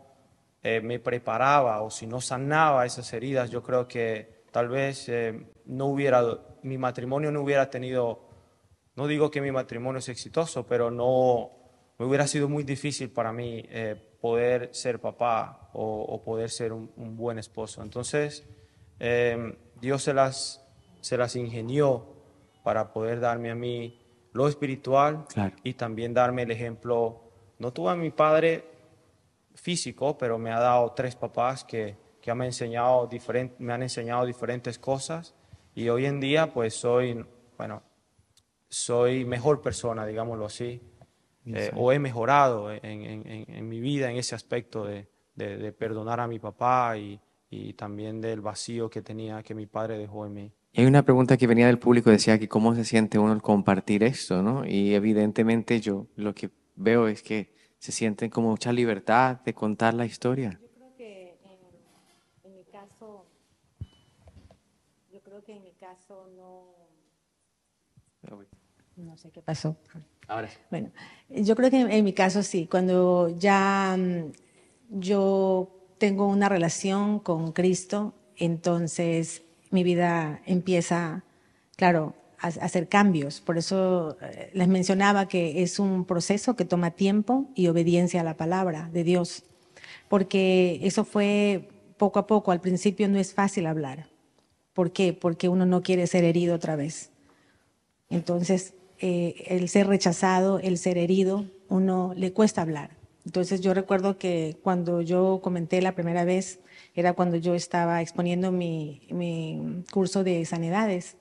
eh, me preparaba o si no sanaba esas heridas, yo creo que tal vez eh, no hubiera, mi matrimonio no hubiera tenido, no digo que mi matrimonio es exitoso, pero no, me hubiera sido muy difícil para mí eh, poder ser papá o, poder ser un, buen esposo. Entonces, em, Dios se las, se las ingenió para poder darme a mí lo espiritual y también darme el ejemplo. No tuve a mi padre físico, pero me ha dado tres papás que, que me, han enseñado me han enseñado diferentes cosas y hoy en día pues soy, bueno, soy mejor persona, digámoslo así, eh, o he mejorado en, en, en, mi vida en ese aspecto de, de, perdonar a mi papá y, y, también del vacío que tenía que mi padre dejó en mí. Y hay una pregunta que venía del público, decía que cómo se siente uno al compartir esto, ¿no? Y evidentemente yo lo que veo es que se sienten como mucha libertad de contar la historia. Yo creo que en, en mi caso, yo creo que en mi caso no, no sé qué pasó. Ahora Bueno, yo creo que en, mi caso sí, cuando ya mm, yo tengo una relación con Cristo, entonces mi vida empieza, claro, a, hacer cambios. Por eso eh, les mencionaba que es un proceso que toma tiempo y obediencia a la palabra de Dios, porque eso fue poco a poco. Al principio no es fácil hablar. ¿Por qué? Porque uno no quiere ser herido otra vez. Entonces, eh, el ser rechazado, el ser herido, uno le cuesta hablar. Entonces yo recuerdo que cuando yo comenté la primera vez, era cuando yo estaba exponiendo mi, curso de sanidades,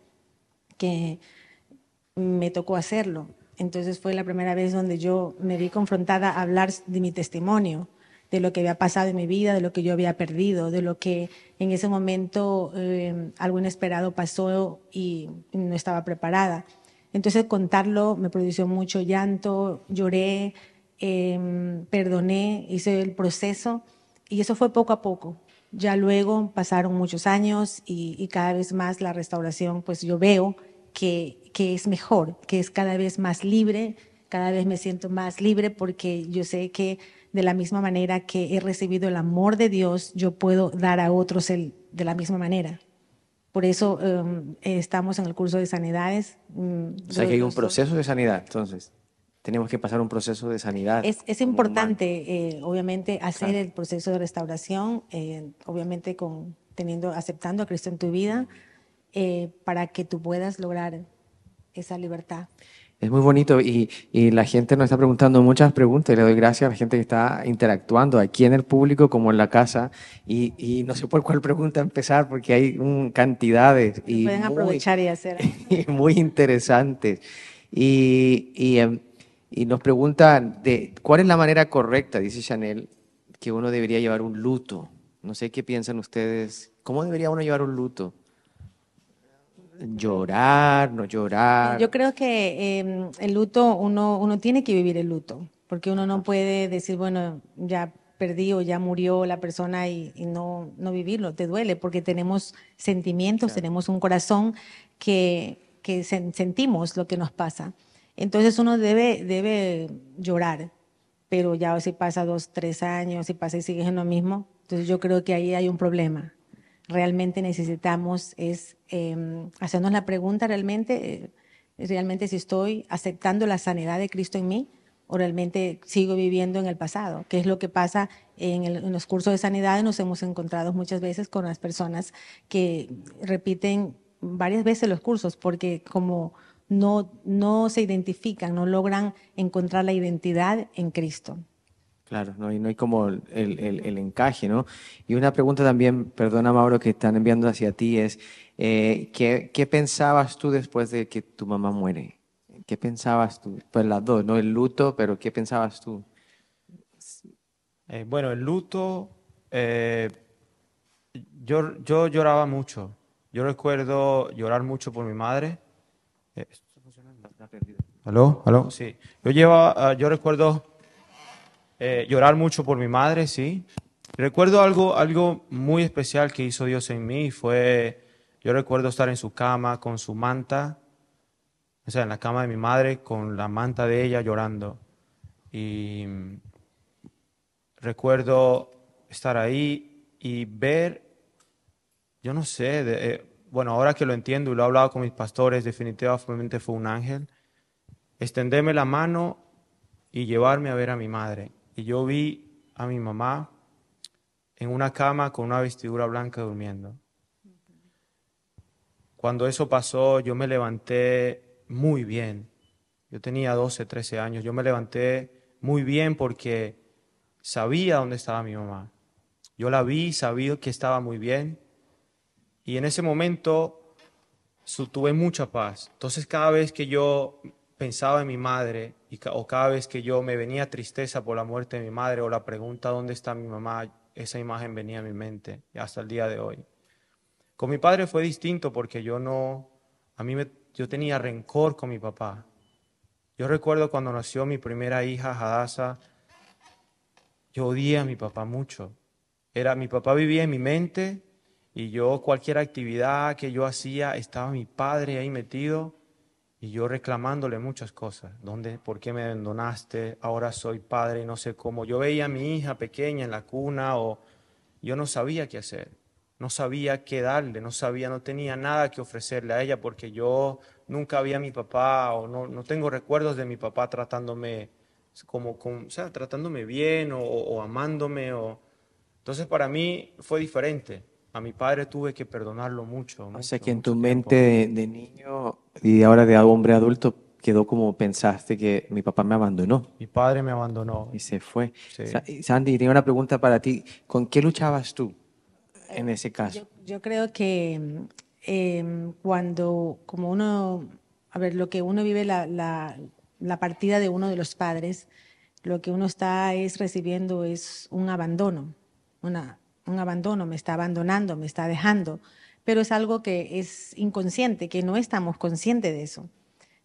que me tocó hacerlo. Entonces fue la primera vez donde yo me vi confrontada a hablar de mi testimonio, de lo que había pasado en mi vida, de lo que yo había perdido, de lo que en ese momento eh, algo inesperado pasó y no estaba preparada. Entonces contarlo me produjo mucho llanto, lloré, em, perdoné, hice el proceso y eso fue poco a poco. Ya luego pasaron muchos años y, cada vez más la restauración, pues yo veo que, que es mejor, que es cada vez más libre, cada vez me siento más libre porque yo sé que de la misma manera que he recibido el amor de Dios, yo puedo dar a otros el, de la misma manera. Por eso em, estamos en el curso de sanidades. Mm, o sea que hay un proceso de sanidad, entonces. Tenemos que pasar un proceso de sanidad. Es, es importante, eh, obviamente, hacer el proceso de restauración, eh, obviamente con, teniendo, aceptando a Cristo en tu vida, eh, para que tú puedas lograr esa libertad. Es muy bonito y, y, la gente nos está preguntando muchas preguntas. Y le doy gracias a la gente que está interactuando aquí en el público como en la casa. Y, y no sé por cuál pregunta empezar porque hay un, cantidades y pueden aprovechar y hacer. y muy interesantes. Y, y, em, y nos preguntan de cuál es la manera correcta dice Chanel que uno debería llevar un luto. No sé qué piensan ustedes. Cómo debería uno llevar un luto llorar, no llorar. Yo creo que em, el luto, uno, uno tiene que vivir el luto, porque uno no puede decir, bueno, ya perdí o ya murió la persona y, no, no vivirlo, te duele, porque tenemos sentimientos, tenemos un corazón que, que sentimos lo que nos pasa. Entonces uno debe, debe llorar, pero ya si pasa dos, tres años, si pasa y sigues en lo mismo, entonces yo creo que ahí hay un problema realmente necesitamos es em, hacernos la pregunta realmente, eh, realmente si estoy aceptando la sanidad de Cristo en mí o realmente sigo viviendo en el pasado, que es lo que pasa en, en, los cursos de sanidad. Nos hemos encontrado muchas veces con las personas que repiten varias veces los cursos porque como no, no se identifican, no logran encontrar la identidad en Cristo. Claro, no, y no hay como el, el, encaje, ¿no? Y una pregunta también, perdona Mauro, que están enviando hacia ti es, eh, ¿qué, ¿qué, pensabas tú después de que tu mamá muere? ¿Qué pensabas tú? Pues las dos, ¿no? El luto, pero ¿qué pensabas tú? Eh, bueno, el luto, eh, yo, yo lloraba mucho. Yo recuerdo llorar mucho por mi madre. ¿Aló? ¿Aló? Sí. Yo, llevaba, yo recuerdo eh, llorar mucho por mi madre, sí. Recuerdo algo, algo muy especial que hizo Dios en mí. Fue, yo recuerdo estar en su cama con su manta, o sea, en la cama de mi madre, con la manta de ella llorando. Y recuerdo estar ahí y ver, yo no sé, eh, bueno, ahora que lo entiendo y lo he hablado con mis pastores, definitivamente fue un ángel, extenderme la mano y llevarme a ver a mi madre. Y yo vi a mi mamá en una cama con una vestidura blanca durmiendo. Cuando eso pasó, yo me levanté muy bien. Yo tenía 12, 13 años. Yo me levanté muy bien porque sabía dónde estaba mi mamá. Yo la vi, sabía que estaba muy bien. Y en ese momento tuve mucha paz. Entonces cada vez que yo pensaba en mi madre y, o cada vez que yo me venía tristeza por la muerte de mi madre o la pregunta dónde está mi mamá, esa imagen venía a mi mente hasta el día de hoy. Con mi padre fue distinto porque yo no, a mí me, yo tenía rencor con mi papá. Yo recuerdo cuando nació mi primera hija, Hadassah, yo odié a mi papá mucho. Era, mi papá vivía en mi mente y yo cualquier actividad que yo hacía, estaba mi padre ahí metido y yo reclamándole muchas cosas. ¿Dónde, por qué me abandonaste? Ahora soy padre y no sé cómo. Yo veía a mi hija pequeña en la cuna o yo no sabía qué hacer no sabía qué darle, no sabía, no tenía nada que ofrecerle a ella porque yo nunca vi a mi papá o no, no tengo recuerdos de mi papá tratándome como, o sea, tratándome bien o, amándome. O... Entonces para mí fue diferente. A mi padre tuve que perdonarlo mucho. o sea que en tu mente de, niño y ahora de hombre adulto quedó como pensaste que mi papá me abandonó. Mi padre me abandonó. Y se fue. Sandy, tengo una pregunta para ti. ¿Con qué luchabas tú? en ese caso? Yo, creo que em, cuando, como uno, a ver, lo que uno vive la, la, partida de uno de los padres, lo que uno está es recibiendo es un abandono, una, un abandono, me está abandonando, me está dejando, pero es algo que es inconsciente, que no estamos conscientes de eso,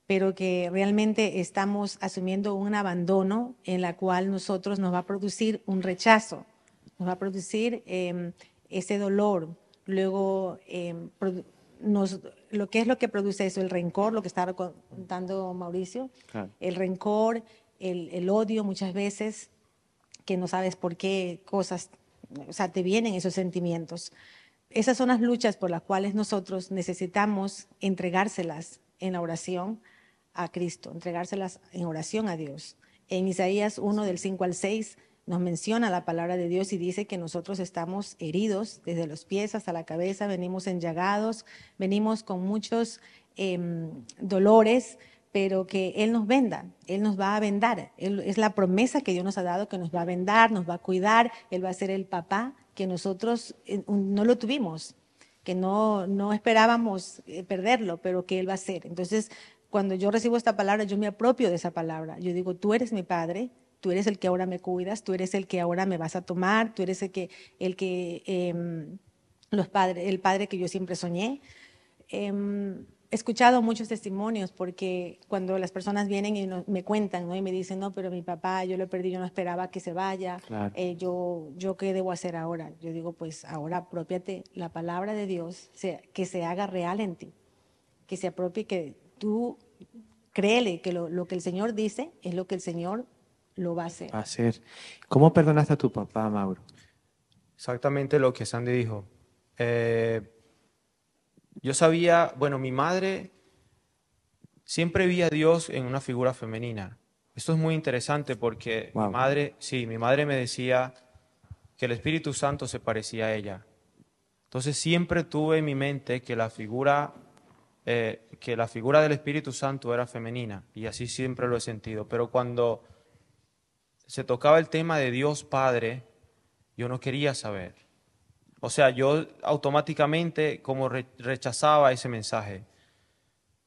pero que realmente estamos asumiendo un abandono en la cual nosotros nos va a producir un rechazo, nos va a producir eh, ese dolor, luego em, nos, lo que es lo que produce eso, el rencor, lo que estaba contando Mauricio, el rencor, el, odio muchas veces, que no sabes por qué cosas, o sea, te vienen esos sentimientos. Esas son las luchas por las cuales nosotros necesitamos entregárselas en la oración a Cristo, entregárselas en oración a Dios. En Isaías 1 del 5 al 6 nos menciona la palabra de Dios y dice que nosotros estamos heridos desde los pies hasta la cabeza, venimos enllagados, venimos con muchos em, dolores, pero que Él nos venda, Él nos va a vendar. es la promesa que Dios nos ha dado, que nos va a vendar, nos va a cuidar, Él va a ser el papá que nosotros eh, no lo tuvimos, que no, no esperábamos eh, perderlo, pero que Él va a ser. Entonces, cuando yo recibo esta palabra, yo me apropio de esa palabra. Yo digo, tú eres mi padre, tú eres el que ahora me cuidas, tú eres el que ahora me vas a tomar, tú eres el que, el que em, los padres, el padre que yo siempre soñé. Em, he escuchado muchos testimonios porque cuando las personas vienen y me cuentan ¿no? y me dicen, no, pero mi papá, yo lo perdí, yo no esperaba que se vaya, eh, yo, yo qué debo hacer ahora. Yo digo, pues ahora apropiate la palabra de Dios, que se haga real en ti, que se apropie, que tú créele que lo, lo que el Señor dice es lo que el Señor lo va a hacer. Va a hacer. ¿Cómo perdonaste a tu papá, Mauro? Exactamente lo que Sandy dijo. Eh, yo sabía, bueno, mi madre siempre vi a Dios en una figura femenina. Esto es muy interesante porque mi madre, sí, mi madre me decía que el Espíritu Santo se parecía a ella. Entonces siempre tuve en mi mente que la figura, eh, que la figura del Espíritu Santo era femenina y así siempre lo he sentido. Pero cuando se tocaba el tema de Dios Padre, yo no quería saber. O sea, yo automáticamente como rechazaba ese mensaje.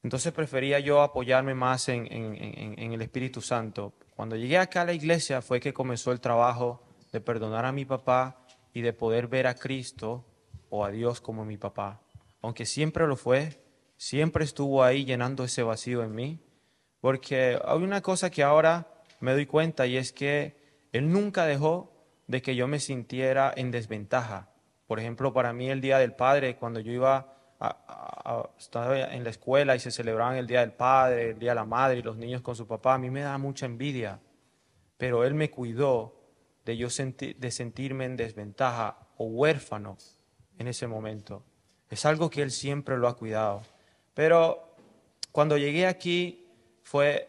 Entonces prefería yo apoyarme más en, el Espíritu Santo. Cuando llegué acá a la iglesia fue que comenzó el trabajo de perdonar a mi papá y de poder ver a Cristo o a Dios como mi papá. Aunque siempre lo fue, siempre estuvo ahí llenando ese vacío en mí. Porque hay una cosa que ahora me doy cuenta y es que Él nunca dejó de que yo me sintiera en desventaja. Por ejemplo, para mí el Día del Padre, cuando yo iba a, estar en la escuela y se celebraban el Día del Padre, el Día de la Madre y los niños con su papá, a mí me da mucha envidia. Pero Él me cuidó de yo de sentirme en desventaja o huérfano en ese momento. Es algo que Él siempre lo ha cuidado. Pero cuando llegué aquí fue,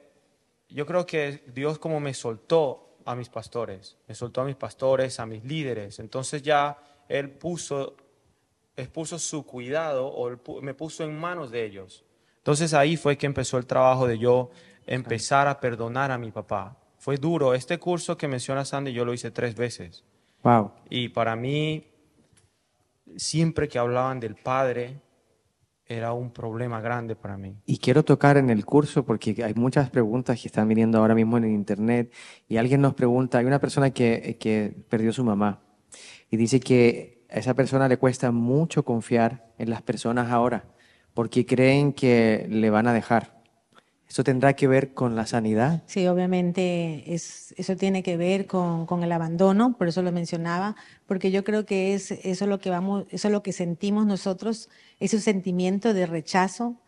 yo creo que Dios como me soltó a mis pastores, me soltó a mis pastores, a mis líderes. Entonces ya Él puso, él puso su cuidado o me puso en manos de ellos. Entonces ahí fue que empezó el trabajo de yo empezar a perdonar a mi papá. Fue duro. Este curso que menciona Sandy yo lo hice tres veces. Wow. Y para mí, siempre que hablaban del Padre, era un problema grande para mí. Y quiero tocar en el curso porque hay muchas preguntas que están viniendo ahora mismo en internet y alguien nos pregunta, hay una persona que, que perdió su mamá y dice que a esa persona le cuesta mucho confiar en las personas ahora porque creen que le van a dejar. ¿Eso tendrá que ver con la sanidad? Sí, obviamente es, eso tiene que ver con, el abandono, por eso lo mencionaba, porque yo creo que es eso lo que vamos, eso es lo que sentimos nosotros, ese sentimiento de rechazo,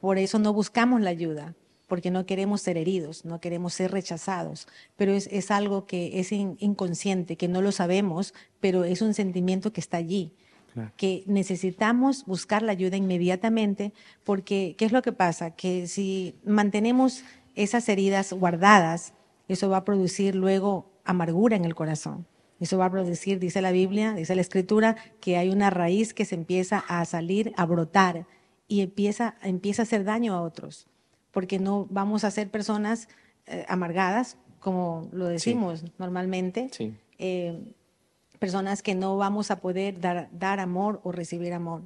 por eso no buscamos la ayuda, porque no queremos ser heridos, no queremos ser rechazados, pero es, es algo que es inconsciente, que no lo sabemos, pero es un sentimiento que está allí que necesitamos buscar la ayuda inmediatamente, porque ¿qué es lo que pasa? Que si mantenemos esas heridas guardadas, eso va a producir luego amargura en el corazón. Eso va a producir, dice la Biblia, dice la Escritura, que hay una raíz que se empieza a salir, a brotar y empieza, empieza a hacer daño a otros, porque no vamos a ser personas eh, amargadas, como lo decimos normalmente. Sí. Eh, personas que no vamos a poder dar, dar amor o recibir amor.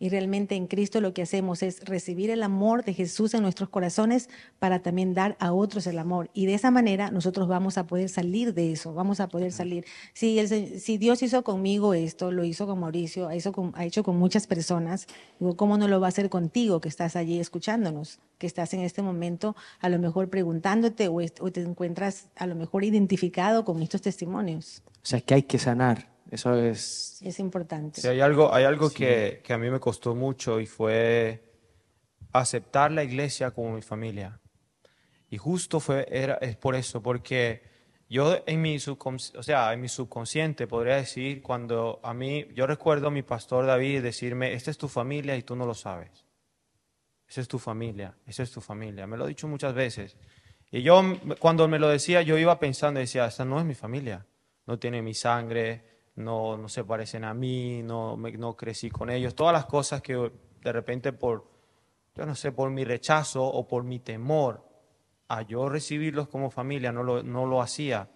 Y realmente en Cristo lo que hacemos es recibir el amor de Jesús en nuestros corazones para también dar a otros el amor. Y de esa manera nosotros vamos a poder salir de eso, vamos a poder salir. Si, el, si Dios hizo conmigo esto, lo hizo con Mauricio, ha, ha hecho con muchas personas, digo, ¿cómo no lo va a hacer contigo que estás allí escuchándonos? Que estás en este momento a lo mejor preguntándote o, o te encuentras a lo mejor identificado con estos testimonios. O sea, que hay que sanar eso es... Es importante. Sí, hay algo, hay algo que, que, a mí me costó mucho y fue aceptar la iglesia como mi familia. Y justo fue, era, es por eso, porque yo en mi, o sea, en mi subconsciente podría decir, cuando a mí, yo recuerdo a mi pastor David decirme, esta es tu familia y tú no lo sabes. Esa es tu familia, esa es tu familia. Me lo ha dicho muchas veces. Y yo, cuando me lo decía, yo iba pensando decía, esta no es mi familia, no tiene mi sangre, no, no se parecen a mí, no, crecí con ellos, todas las cosas que de repente por, yo no sé, por mi rechazo o por mi temor a yo recibirlos como familia, no lo, hacía.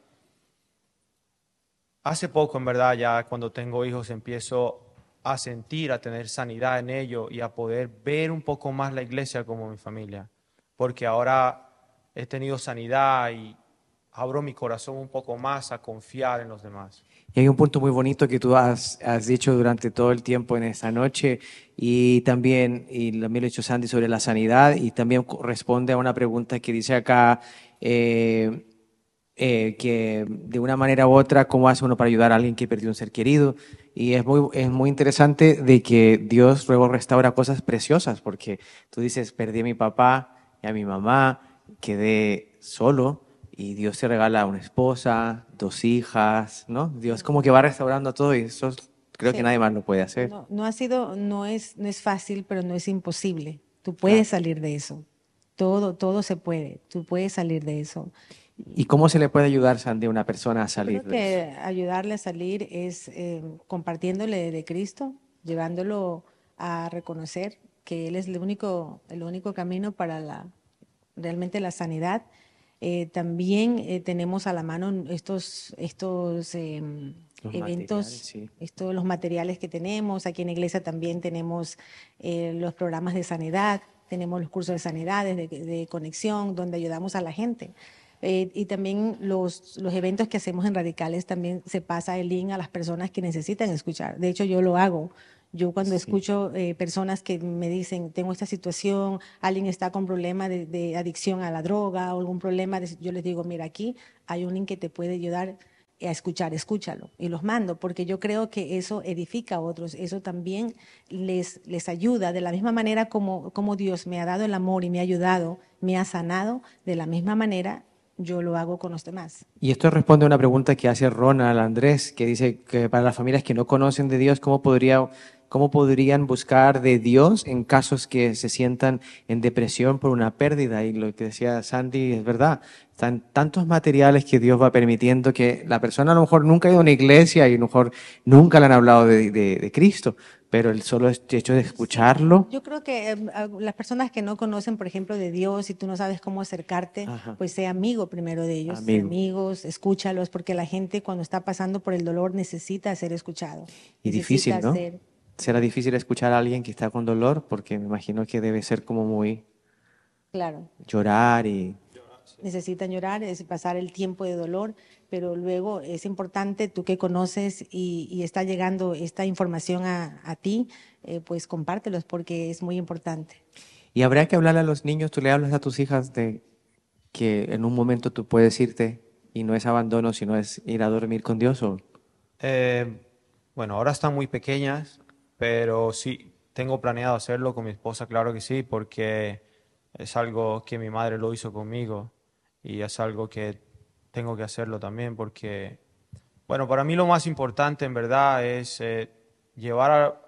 Hace poco, en verdad, ya cuando tengo hijos, empiezo a sentir, a tener sanidad en ello y a poder ver un poco más la iglesia como mi familia. Porque ahora he tenido sanidad y abro mi corazón un poco más a confiar en los demás. Y hay un punto muy bonito que tú has, has dicho durante todo el tiempo en esta noche y también, y lo ha dicho Sandy sobre la sanidad y también responde a una pregunta que dice acá, eh, eh, que de una manera u otra, ¿cómo hace uno para ayudar a alguien que perdió un ser querido? Y es muy, es muy interesante de que Dios luego restaura cosas preciosas, porque tú dices, perdí a mi papá y a mi mamá, quedé solo, y Dios te regala una esposa, dos hijas, ¿no? Dios como que va restaurando todo y eso creo que nadie más lo puede hacer. No, ha sido, no es, no es fácil, pero no es imposible. Tú puedes salir de eso. Todo, todo se puede. Tú puedes salir de eso. ¿Y cómo se le puede ayudar, Sandy, a una persona a salir creo que ayudarle a salir es eh, compartiéndole de Cristo, llevándolo a reconocer que Él es el único, el único camino para la, realmente la sanidad eh, también eh, tenemos a la mano estos, estos em, eventos, estos, los materiales que tenemos. Aquí en la iglesia también tenemos eh, los programas de sanidad, tenemos los cursos de sanidad, de, de conexión, donde ayudamos a la gente. y también los, los eventos que hacemos en Radicales también se pasa el link a las personas que necesitan escuchar. De hecho, yo lo hago. Yo cuando escucho eh, personas que me dicen, tengo esta situación, alguien está con problema de, adicción a la droga o algún problema, yo les digo, mira, aquí hay un link que te puede ayudar a escuchar, escúchalo. Y los mando, porque yo creo que eso edifica a otros, eso también les, les ayuda, de la misma manera como, como Dios me ha dado el amor y me ha ayudado, me ha sanado, de la misma manera yo lo hago con los demás. Y esto responde a una pregunta que hace Ronald Andrés, que dice que para las familias que no conocen de Dios, ¿cómo, podría, ¿cómo podrían buscar de Dios en casos que se sientan en depresión por una pérdida? Y lo que decía Sandy es verdad, están tantos materiales que Dios va permitiendo que la persona a lo mejor nunca ha ido a una iglesia y a lo mejor nunca le han hablado de, de, de Cristo, pero el solo hecho de escucharlo. Yo creo que eh, las personas que no conocen, por ejemplo, de Dios y tú no sabes cómo acercarte, Ajá. pues sea amigo primero de ellos, Amigo. amigos, escúchalos, porque la gente cuando está pasando por el dolor necesita ser escuchado. Y difícil, ¿no? ser- Será difícil escuchar a alguien que está con dolor porque me imagino que debe ser como muy claro, llorar y necesitan llorar, es pasar el tiempo de dolor, pero luego es importante, tú que conoces y, y está llegando esta información a, a ti, eh, pues compártelos porque es muy importante. Y habría que hablarle a los niños, tú le hablas a tus hijas de que en un momento tú puedes irte y no es abandono, sino es ir a dormir con Dios o Eh, bueno, ahora están muy pequeñas, pero sí, tengo planeado hacerlo con mi esposa, claro que sí, porque es algo que mi madre lo hizo conmigo y es algo que tengo que hacerlo también porque, bueno, para mí lo más importante en verdad es eh, llevar a,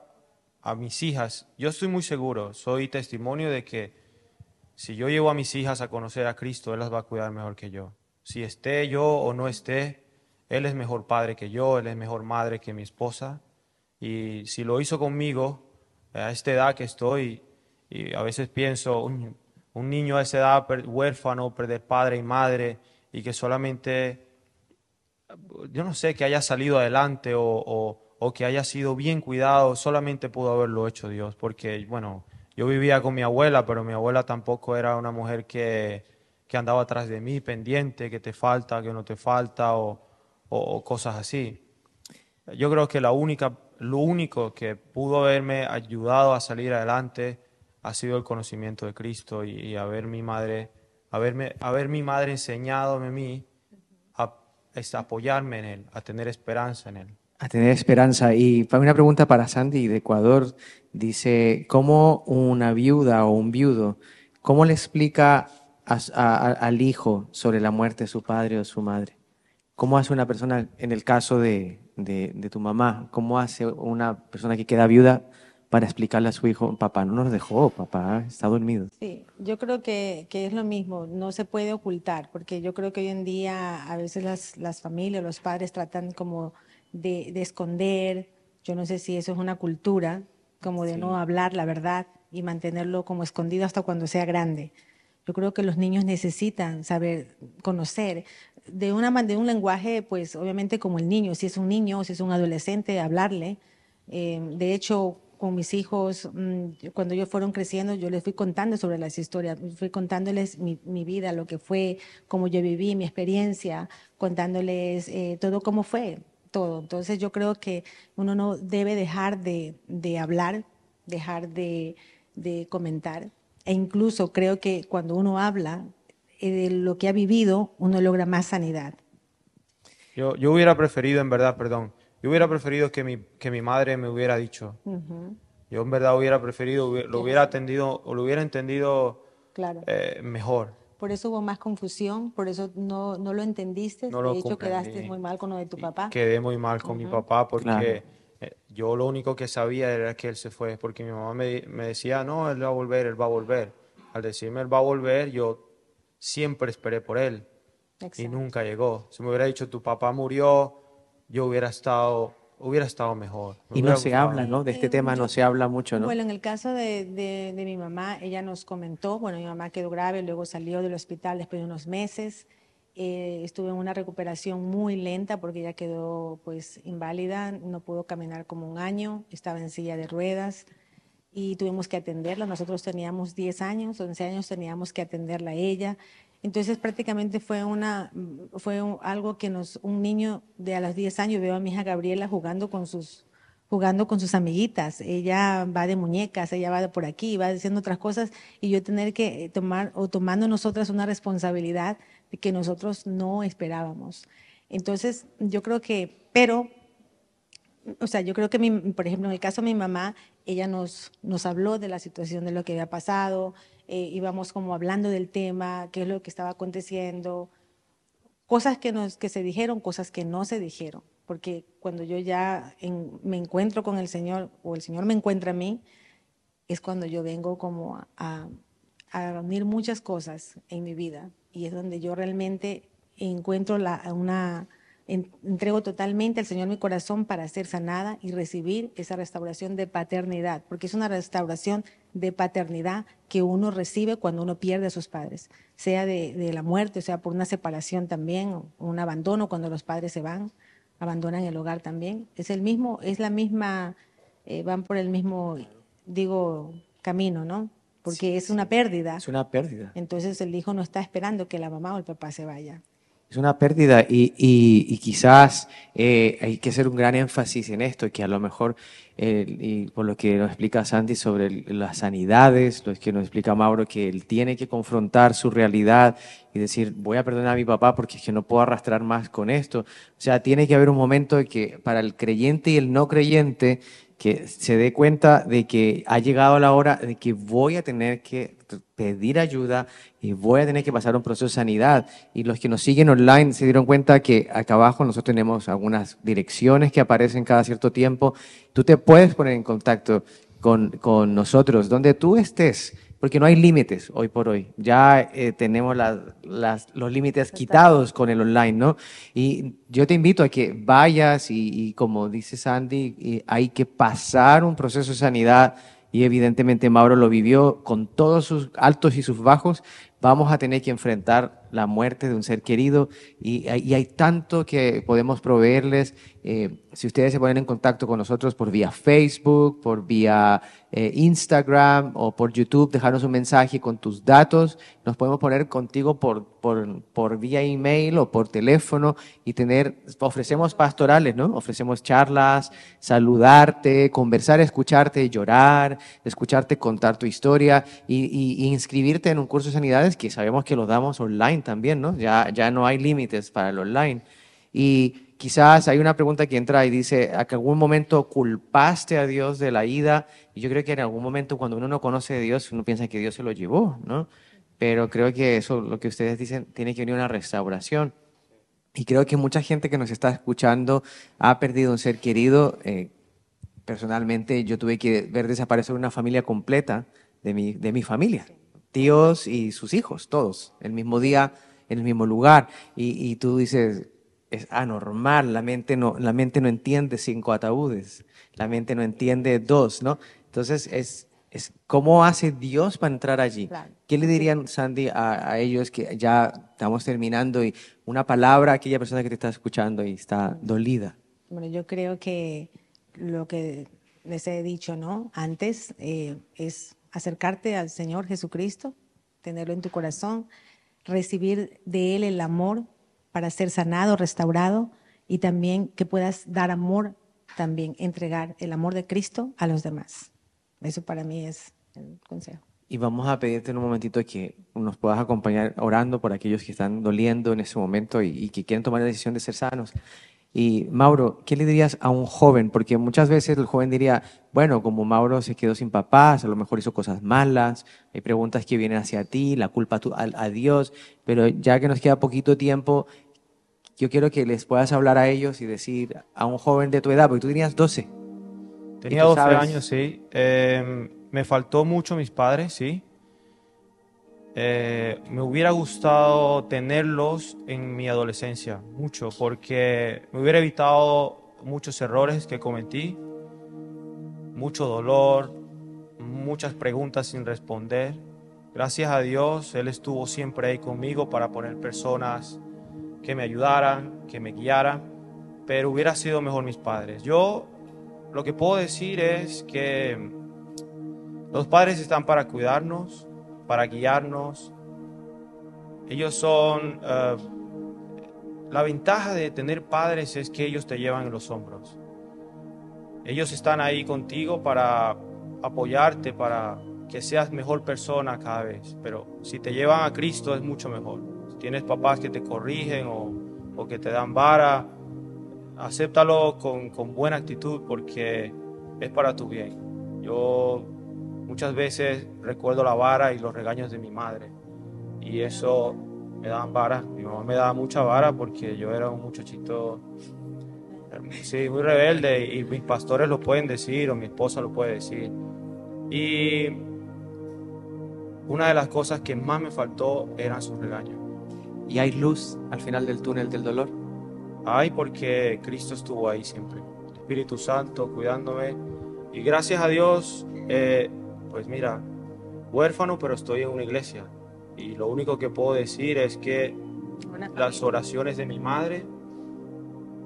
a mis hijas, yo estoy muy seguro, soy testimonio de que si yo llevo a mis hijas a conocer a Cristo, Él las va a cuidar mejor que yo. Si esté yo o no esté, Él es mejor padre que yo, Él es mejor madre que mi esposa. Y si lo hizo conmigo, a esta edad que estoy, y a veces pienso, un, un niño a esa edad huérfano, perder padre y madre, y que solamente, yo no sé, que haya salido adelante o, o- o que haya sido bien cuidado, solamente pudo haberlo hecho Dios, porque, bueno, yo vivía con mi abuela, pero mi abuela tampoco era una mujer que, que andaba atrás de mí, pendiente, que te falta, que no te falta, o, o- o cosas así. Yo creo que la única, lo único que pudo haberme ayudado a salir adelante ha sido el conocimiento de Cristo y, y haber mi madre, haberme, haber mi madre enseñado a mí a, apoyarme en Él, a tener esperanza en Él. a tener esperanza. Y para una pregunta para Sandy de Ecuador, dice, ¿cómo una viuda o un viudo, cómo le explica al hijo sobre la muerte de su padre o su madre? ¿Cómo hace una persona, en el caso de, de- de tu mamá, cómo hace una persona que queda viuda para explicarle a su hijo, papá no nos dejó, papá está dormido? Sí, yo creo que, que es lo mismo, no se puede ocultar, porque yo creo que hoy en día a veces las, las familias, los padres tratan como de, de esconder, yo no sé si eso es una cultura, como de no hablar la verdad y mantenerlo como escondido hasta cuando sea grande. Yo creo que los niños necesitan saber, conocer de, una, de un lenguaje, pues obviamente como el niño, si es un niño, si es un adolescente, hablarle. Eh, de hecho, con mis hijos, mm, cuando ellos fueron creciendo, yo les fui contando sobre las historias, fui contándoles mi, mi vida, lo que fue, cómo yo viví, mi experiencia, contándoles eh, todo cómo fue, todo. Entonces yo creo que uno no debe dejar de, de hablar, dejar de, de comentar. E incluso creo que cuando uno habla eh, de lo que ha vivido, uno logra más sanidad. Yo, yo hubiera preferido, en verdad, perdón, yo hubiera preferido que mi, que mi madre me hubiera dicho. Yo en verdad hubiera preferido, lo hubiera atendido, o lo hubiera entendido Claro. eh, mejor. Por eso hubo más confusión, por eso no, no lo entendiste. No lo de hecho, quedaste comprendí. muy mal con lo de tu Y papá. Quedé muy mal con mi papá porque Claro. Eh, yo lo único que sabía era que él se fue, porque mi mamá me, me decía, no, él va a volver, él va a volver. Al decirme él va a volver, yo siempre esperé por él y Exacto. nunca llegó. Si me hubiera dicho tu papá murió, yo hubiera estado, hubiera estado mejor. Me Y no se habla, ¿no? De este Eh, tema no yo- se habla mucho, ¿no? Bueno, en el caso de, de, de mi mamá, ella nos comentó, bueno, mi mamá quedó grave, luego salió del hospital después de unos meses. Eh, estuvo en una recuperación muy lenta porque ella quedó pues inválida, no pudo caminar como un año, estaba en silla de ruedas y tuvimos que atenderla. Nosotros teníamos 10 años, 11 años, teníamos que atenderla a ella. Entonces prácticamente fue, una, fue algo que nos, un niño de a los 10 años, veo a mi hija Gabriela jugando con sus, jugando con sus amiguitas. Ella va de muñecas, ella va por aquí, va haciendo otras cosas y yo tener que tomar o tomando nosotras una responsabilidad que nosotros no esperábamos. Entonces yo creo que, pero o sea, yo creo que, mi, por ejemplo, en el caso de mi mamá, ella nos, nos habló de la situación de lo que había pasado, eh, íbamos como hablando del tema, qué es lo que estaba aconteciendo. cosas que, nos, que se dijeron, cosas que no se dijeron. Porque cuando yo ya me encuentro con el Señor o el Señor me encuentra a mí, es cuando yo vengo como a, a unir muchas cosas en mi vida. Y es donde yo realmente encuentro la, una, entrego totalmente al Señor mi corazón para ser sanada y recibir esa restauración de paternidad, porque es una restauración de paternidad que uno recibe cuando uno pierde a sus padres, sea de, la muerte, sea por una separación también, un abandono cuando los padres se van, abandonan el hogar también. Es el mismo, es la misma, eh, van por el mismo, digo, camino, ¿no? Porque es una pérdida. Es una pérdida. Entonces el hijo no está esperando que la mamá o el papá se vaya es una pérdida y, quizás eh, hay que hacer un gran énfasis en esto, que a lo mejor, y por lo que nos explica Sandy sobre las sanidades, lo que nos explica Mauro, que él tiene que confrontar su realidad y decir, voy a perdonar a mi papá porque es que no puedo arrastrar más con esto. O sea, tiene que haber un momento de que para el creyente y el no creyente, que se dé cuenta de que ha llegado la hora de que voy a tener que pedir ayuda y voy a tener que pasar un proceso de sanidad. Y los que nos siguen online se dieron cuenta que acá abajo nosotros tenemos algunas direcciones que aparecen cada cierto tiempo. Tú te puedes poner en contacto con, con nosotros, donde tú estés porque no hay límites hoy por hoy. Ya eh, tenemos los límites quitados con el online, ¿no? Y yo te invito a que vayas y, como dice Sandy, hay que pasar un proceso de sanidad y evidentemente Mauro lo vivió con todos sus altos y sus bajos, vamos a tener que enfrentar la muerte de un ser querido y, hay tanto que podemos proveerles. Eh, si ustedes se ponen en contacto con nosotros por vía Facebook, por vía eh, Instagram o por YouTube, dejarnos un mensaje con tus datos, nos podemos poner contigo por, por, por vía email o por teléfono y tener, ofrecemos pastorales, ¿no? Ofrecemos charlas, saludarte, conversar, escucharte, llorar, escucharte contar tu historia y, inscribirte en un curso de sanidades que sabemos que lo damos online también, ¿no? Ya, ya no hay límites para el online. Y quizás hay una pregunta que entra y dice, ¿a que algún momento culpaste a Dios de la ida? Y yo creo que en algún momento cuando uno no conoce a Dios, uno piensa que Dios se lo llevó, ¿no? Pero creo que eso, lo que ustedes dicen, tiene que venir una restauración. Y creo que mucha gente que nos está escuchando ha perdido un ser querido. Eh, personalmente, yo tuve que ver desaparecer una familia completa de mi, de mi familia tíos y sus hijos, todos, el mismo día, en el mismo lugar. Y, tú dices, es anormal, la mente, no, la mente no entiende cinco ataúdes, la mente no entiende dos, ¿no? Entonces, es, es ¿cómo hace Dios para entrar allí? ¿Qué le dirían, Sandy, a, ellos que ya estamos terminando y una palabra a aquella persona que te está escuchando y está dolida? Bueno, yo creo que lo que les he dicho, ¿no? Antes eh, es acercarte al Señor Jesucristo, tenerlo en tu corazón, recibir de Él el amor para ser sanado, restaurado y también que puedas dar amor, también entregar el amor de Cristo a los demás. Eso para mí es el consejo. Y vamos a pedirte en un momentito que nos puedas acompañar orando por aquellos que están doliendo en ese momento y, que quieren tomar la decisión de ser sanos. Y Mauro, ¿qué le dirías a un joven? Porque muchas veces el joven diría, bueno, como Mauro se quedó sin papás, a lo mejor hizo cosas malas, hay preguntas que vienen hacia ti, la culpa a, Dios, pero ya que nos queda poquito tiempo, yo quiero que les puedas hablar a ellos y decir a un joven de tu edad, porque tú tenías 12. Tenía 12 años, sí. Em, me faltó mucho mis padres, sí. Eh, me hubiera gustado tenerlos en mi adolescencia, mucho, porque me hubiera evitado muchos errores que cometí, mucho dolor, muchas preguntas sin responder. Gracias a Dios, Él estuvo siempre ahí conmigo para poner personas que me ayudaran, que me guiaran, pero hubiera sido mejor mis padres. Yo lo que puedo decir es que los padres están para cuidarnos, para guiarnos. Ellos son... Eh, la ventaja de tener padres es que ellos te llevan en los hombros. Ellos están ahí contigo para apoyarte, para que seas mejor persona cada vez. Pero si te llevan a Cristo es mucho mejor. Tienes papás que te corrigen o, o que te dan vara, acéptalo con, con buena actitud porque es para tu bien. Yo Muchas veces recuerdo la vara y los regaños de mi madre y eso me daban vara. Mi mamá me daba mucha vara porque yo era un muchachito, sí, muy rebelde y mis pastores lo pueden decir o mi esposa lo puede decir. Y una de las cosas que más me faltó eran sus regaños. ¿Y hay luz al final del túnel del dolor? Hay porque Cristo estuvo ahí siempre. Espíritu Santo cuidándome. Y gracias a Dios, eh, pues mira, huérfano, pero estoy en una iglesia. Y lo único que puedo decir es que las oraciones de mi madre,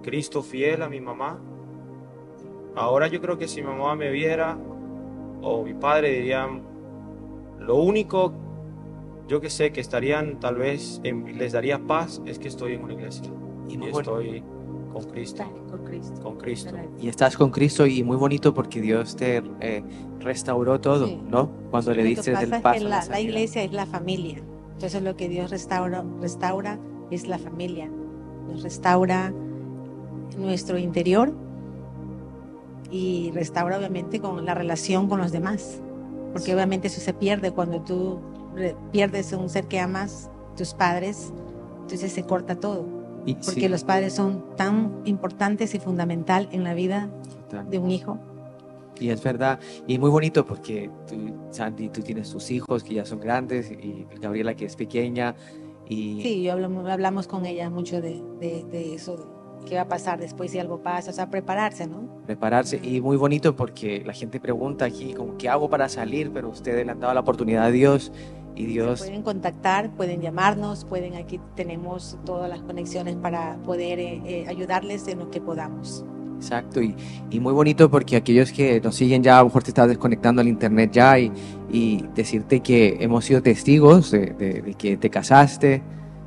Cristo fiel a mi mamá. Ahora yo creo que si mi mamá me viera o mi padre dirían, lo único yo que sé que estarían tal vez les daría paz es que estoy en una iglesia y, estoy con Cristo, con Cristo. Y estás con Cristo y muy bonito porque Dios te eh, restauró todo, ¿no? Cuando le diste el paso. la, la, iglesia es la familia. Entonces lo que Dios restaura, restaura es la familia. Nos restaura nuestro interior y restaura obviamente con la relación con los demás. Porque obviamente eso se pierde cuando tú pierdes un ser que amas, tus padres, entonces se corta todo. porque los padres son tan importantes y fundamental en la vida de un hijo. Y es verdad, y muy bonito porque tú, Sandy, tú tienes tus hijos que ya son grandes y Gabriela que es pequeña. Y... Sí, yo hablamos, hablamos con ella mucho de, de, de eso, qué va a pasar después si algo pasa, o sea, prepararse, ¿no? Prepararse, y muy bonito porque la gente pregunta aquí, como, ¿qué hago para salir? Pero ustedes le han dado la oportunidad a Dios y Dios... pueden contactar, pueden llamarnos, pueden, aquí tenemos todas las conexiones para poder eh, eh, ayudarles en lo que podamos. Exacto, y, y, muy bonito porque aquellos que nos siguen ya, a lo mejor te estás desconectando al internet ya y, y decirte que hemos sido testigos de, de, que te casaste,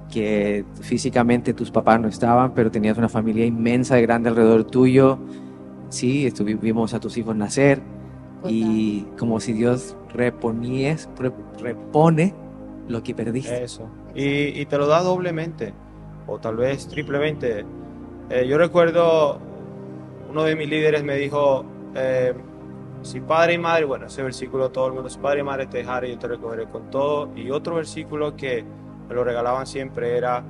que físicamente tus papás no estaban, pero tenías una familia inmensa y grande alrededor tuyo. Sí, estuvimos a tus hijos nacer y como si Dios reponies, repone lo que perdiste. Eso. Y, y, te lo da doblemente o tal vez triplemente. Eh, yo recuerdo uno de mis líderes me dijo, eh, si padre y madre, bueno, ese versículo todo el mundo, si padre y madre te dejaré, yo te recogeré con todo. Y otro versículo que me lo regalaban siempre era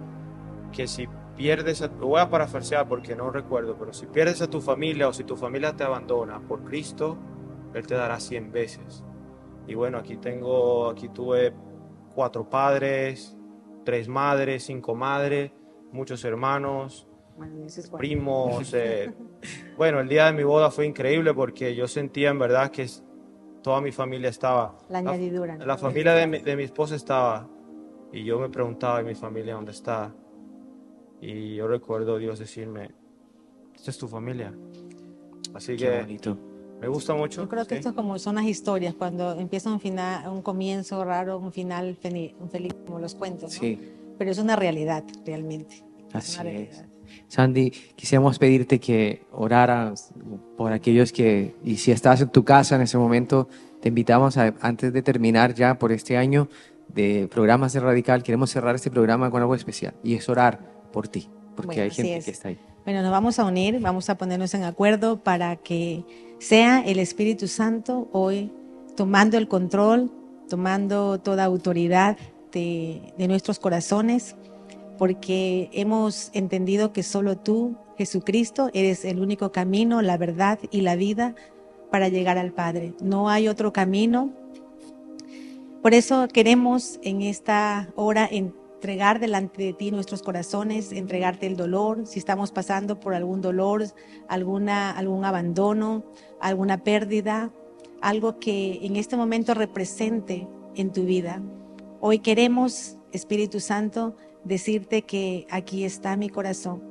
que si pierdes, lo voy a parafrasear porque no recuerdo, pero si pierdes a tu familia o si tu familia te abandona por Cristo, Él te dará cien veces. Y bueno, aquí tengo, aquí tuve cuatro padres, tres madres, cinco madres, muchos hermanos, primos. Eh, bueno, el día de mi boda fue increíble porque yo sentía en verdad que toda mi familia estaba. La añadidura. La, familia de mi, de mi esposa estaba y yo me preguntaba, ¿y mi familia dónde está? Y yo recuerdo Dios decirme, esta es tu familia. Así que me gusta mucho. Yo creo que esto es como son las historias, cuando empieza un final, un comienzo raro, un final feliz, como los cuentos. Sí. Pero es una realidad, realmente. Así es. Sandy, quisiéramos pedirte que oraras por aquellos que, y si estás en tu casa en ese momento, te invitamos a, antes de terminar ya por este año, de programas de Radical, queremos cerrar este programa con algo especial y es orar por ti, porque hay gente que está ahí. Bueno, nos vamos a unir, vamos a ponernos en acuerdo para que sea el Espíritu Santo hoy tomando el control, tomando toda autoridad de, de nuestros corazones, porque hemos entendido que solo tú, Jesucristo, eres el único camino, la verdad y la vida para llegar al Padre. No hay otro camino por eso queremos en esta hora entregar delante de ti nuestros corazones, entregarte el dolor, si estamos pasando por algún dolor, alguna, algún abandono, alguna pérdida, algo que en este momento represente en tu vida. Hoy queremos, Espíritu Santo, decirte que aquí está mi corazón.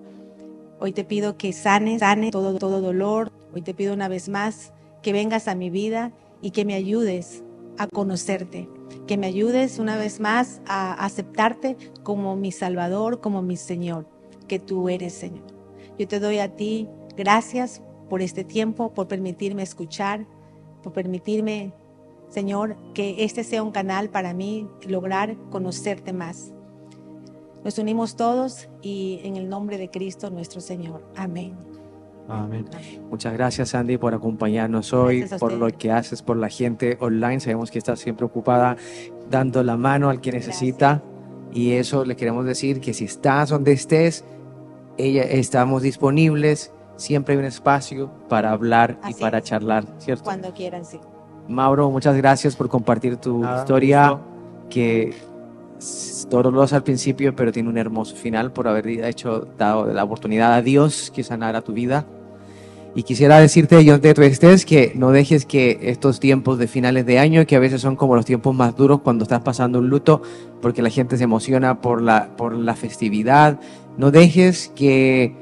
Hoy te pido que sanes, sane todo, todo dolor. Hoy te pido una vez más que vengas a mi vida y que me ayudes a conocerte que me ayudes una vez más a aceptarte como mi Salvador, como mi Señor, que tú eres, Señor. Yo te doy a ti gracias por este tiempo, por permitirme escuchar, por permitirme, Señor, que este sea un canal para mí lograr conocerte más. Nos unimos todos y en el nombre de Cristo nuestro Señor. Amén. Amén. Muchas gracias, Andy, por acompañarnos hoy, por lo que haces por la gente online. Sabemos que estás siempre ocupada dando la mano al que necesita Y eso le queremos decir que si estás donde estés, ella, estamos disponibles, siempre hay un espacio para hablar y Así para es. charlar, ¿cierto? Cuando quieran, sí. Mauro, muchas gracias por compartir tu Nada, historia, gusto. que es dolorosa al principio, pero tiene un hermoso final por haber hecho, dado la oportunidad a Dios que sanara tu vida. Y quisiera decirte, John de tú estés, que no dejes que estos tiempos de finales de año, que a veces son como los tiempos más duros cuando estás pasando un luto, porque la gente se emociona por la, por la festividad, no dejes que,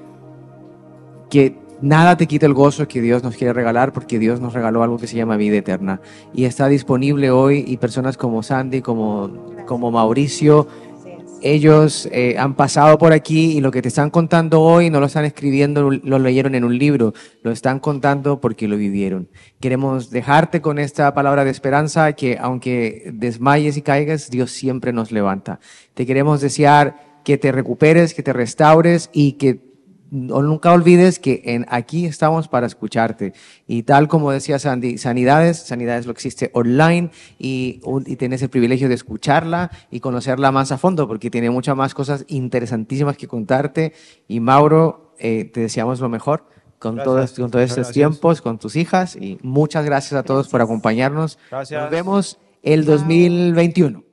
que nada te quite el gozo que Dios nos quiere regalar, porque Dios nos regaló algo que se llama vida eterna. Y está disponible hoy y personas como Sandy, como, como Mauricio. Ellos eh, han pasado por aquí y lo que te están contando hoy no lo están escribiendo, lo leyeron en un libro, lo están contando porque lo vivieron. Queremos dejarte con esta palabra de esperanza que aunque desmayes y caigas, Dios siempre nos levanta. Te queremos desear que te recuperes, que te restaures y que no- nunca olvides que en aquí estamos para escucharte. Y tal como decía Sandy, Sanidades, Sanidades lo existe online y, y tienes el privilegio de escucharla y conocerla más a fondo porque tiene muchas más cosas interesantísimas que contarte. Y Mauro, eh, te deseamos lo mejor con Gracias. todos, con todos estos Gracias. tiempos, con tus hijas y muchas gracias a todos por Gracias. acompañarnos. Gracias. Nos vemos el 2021.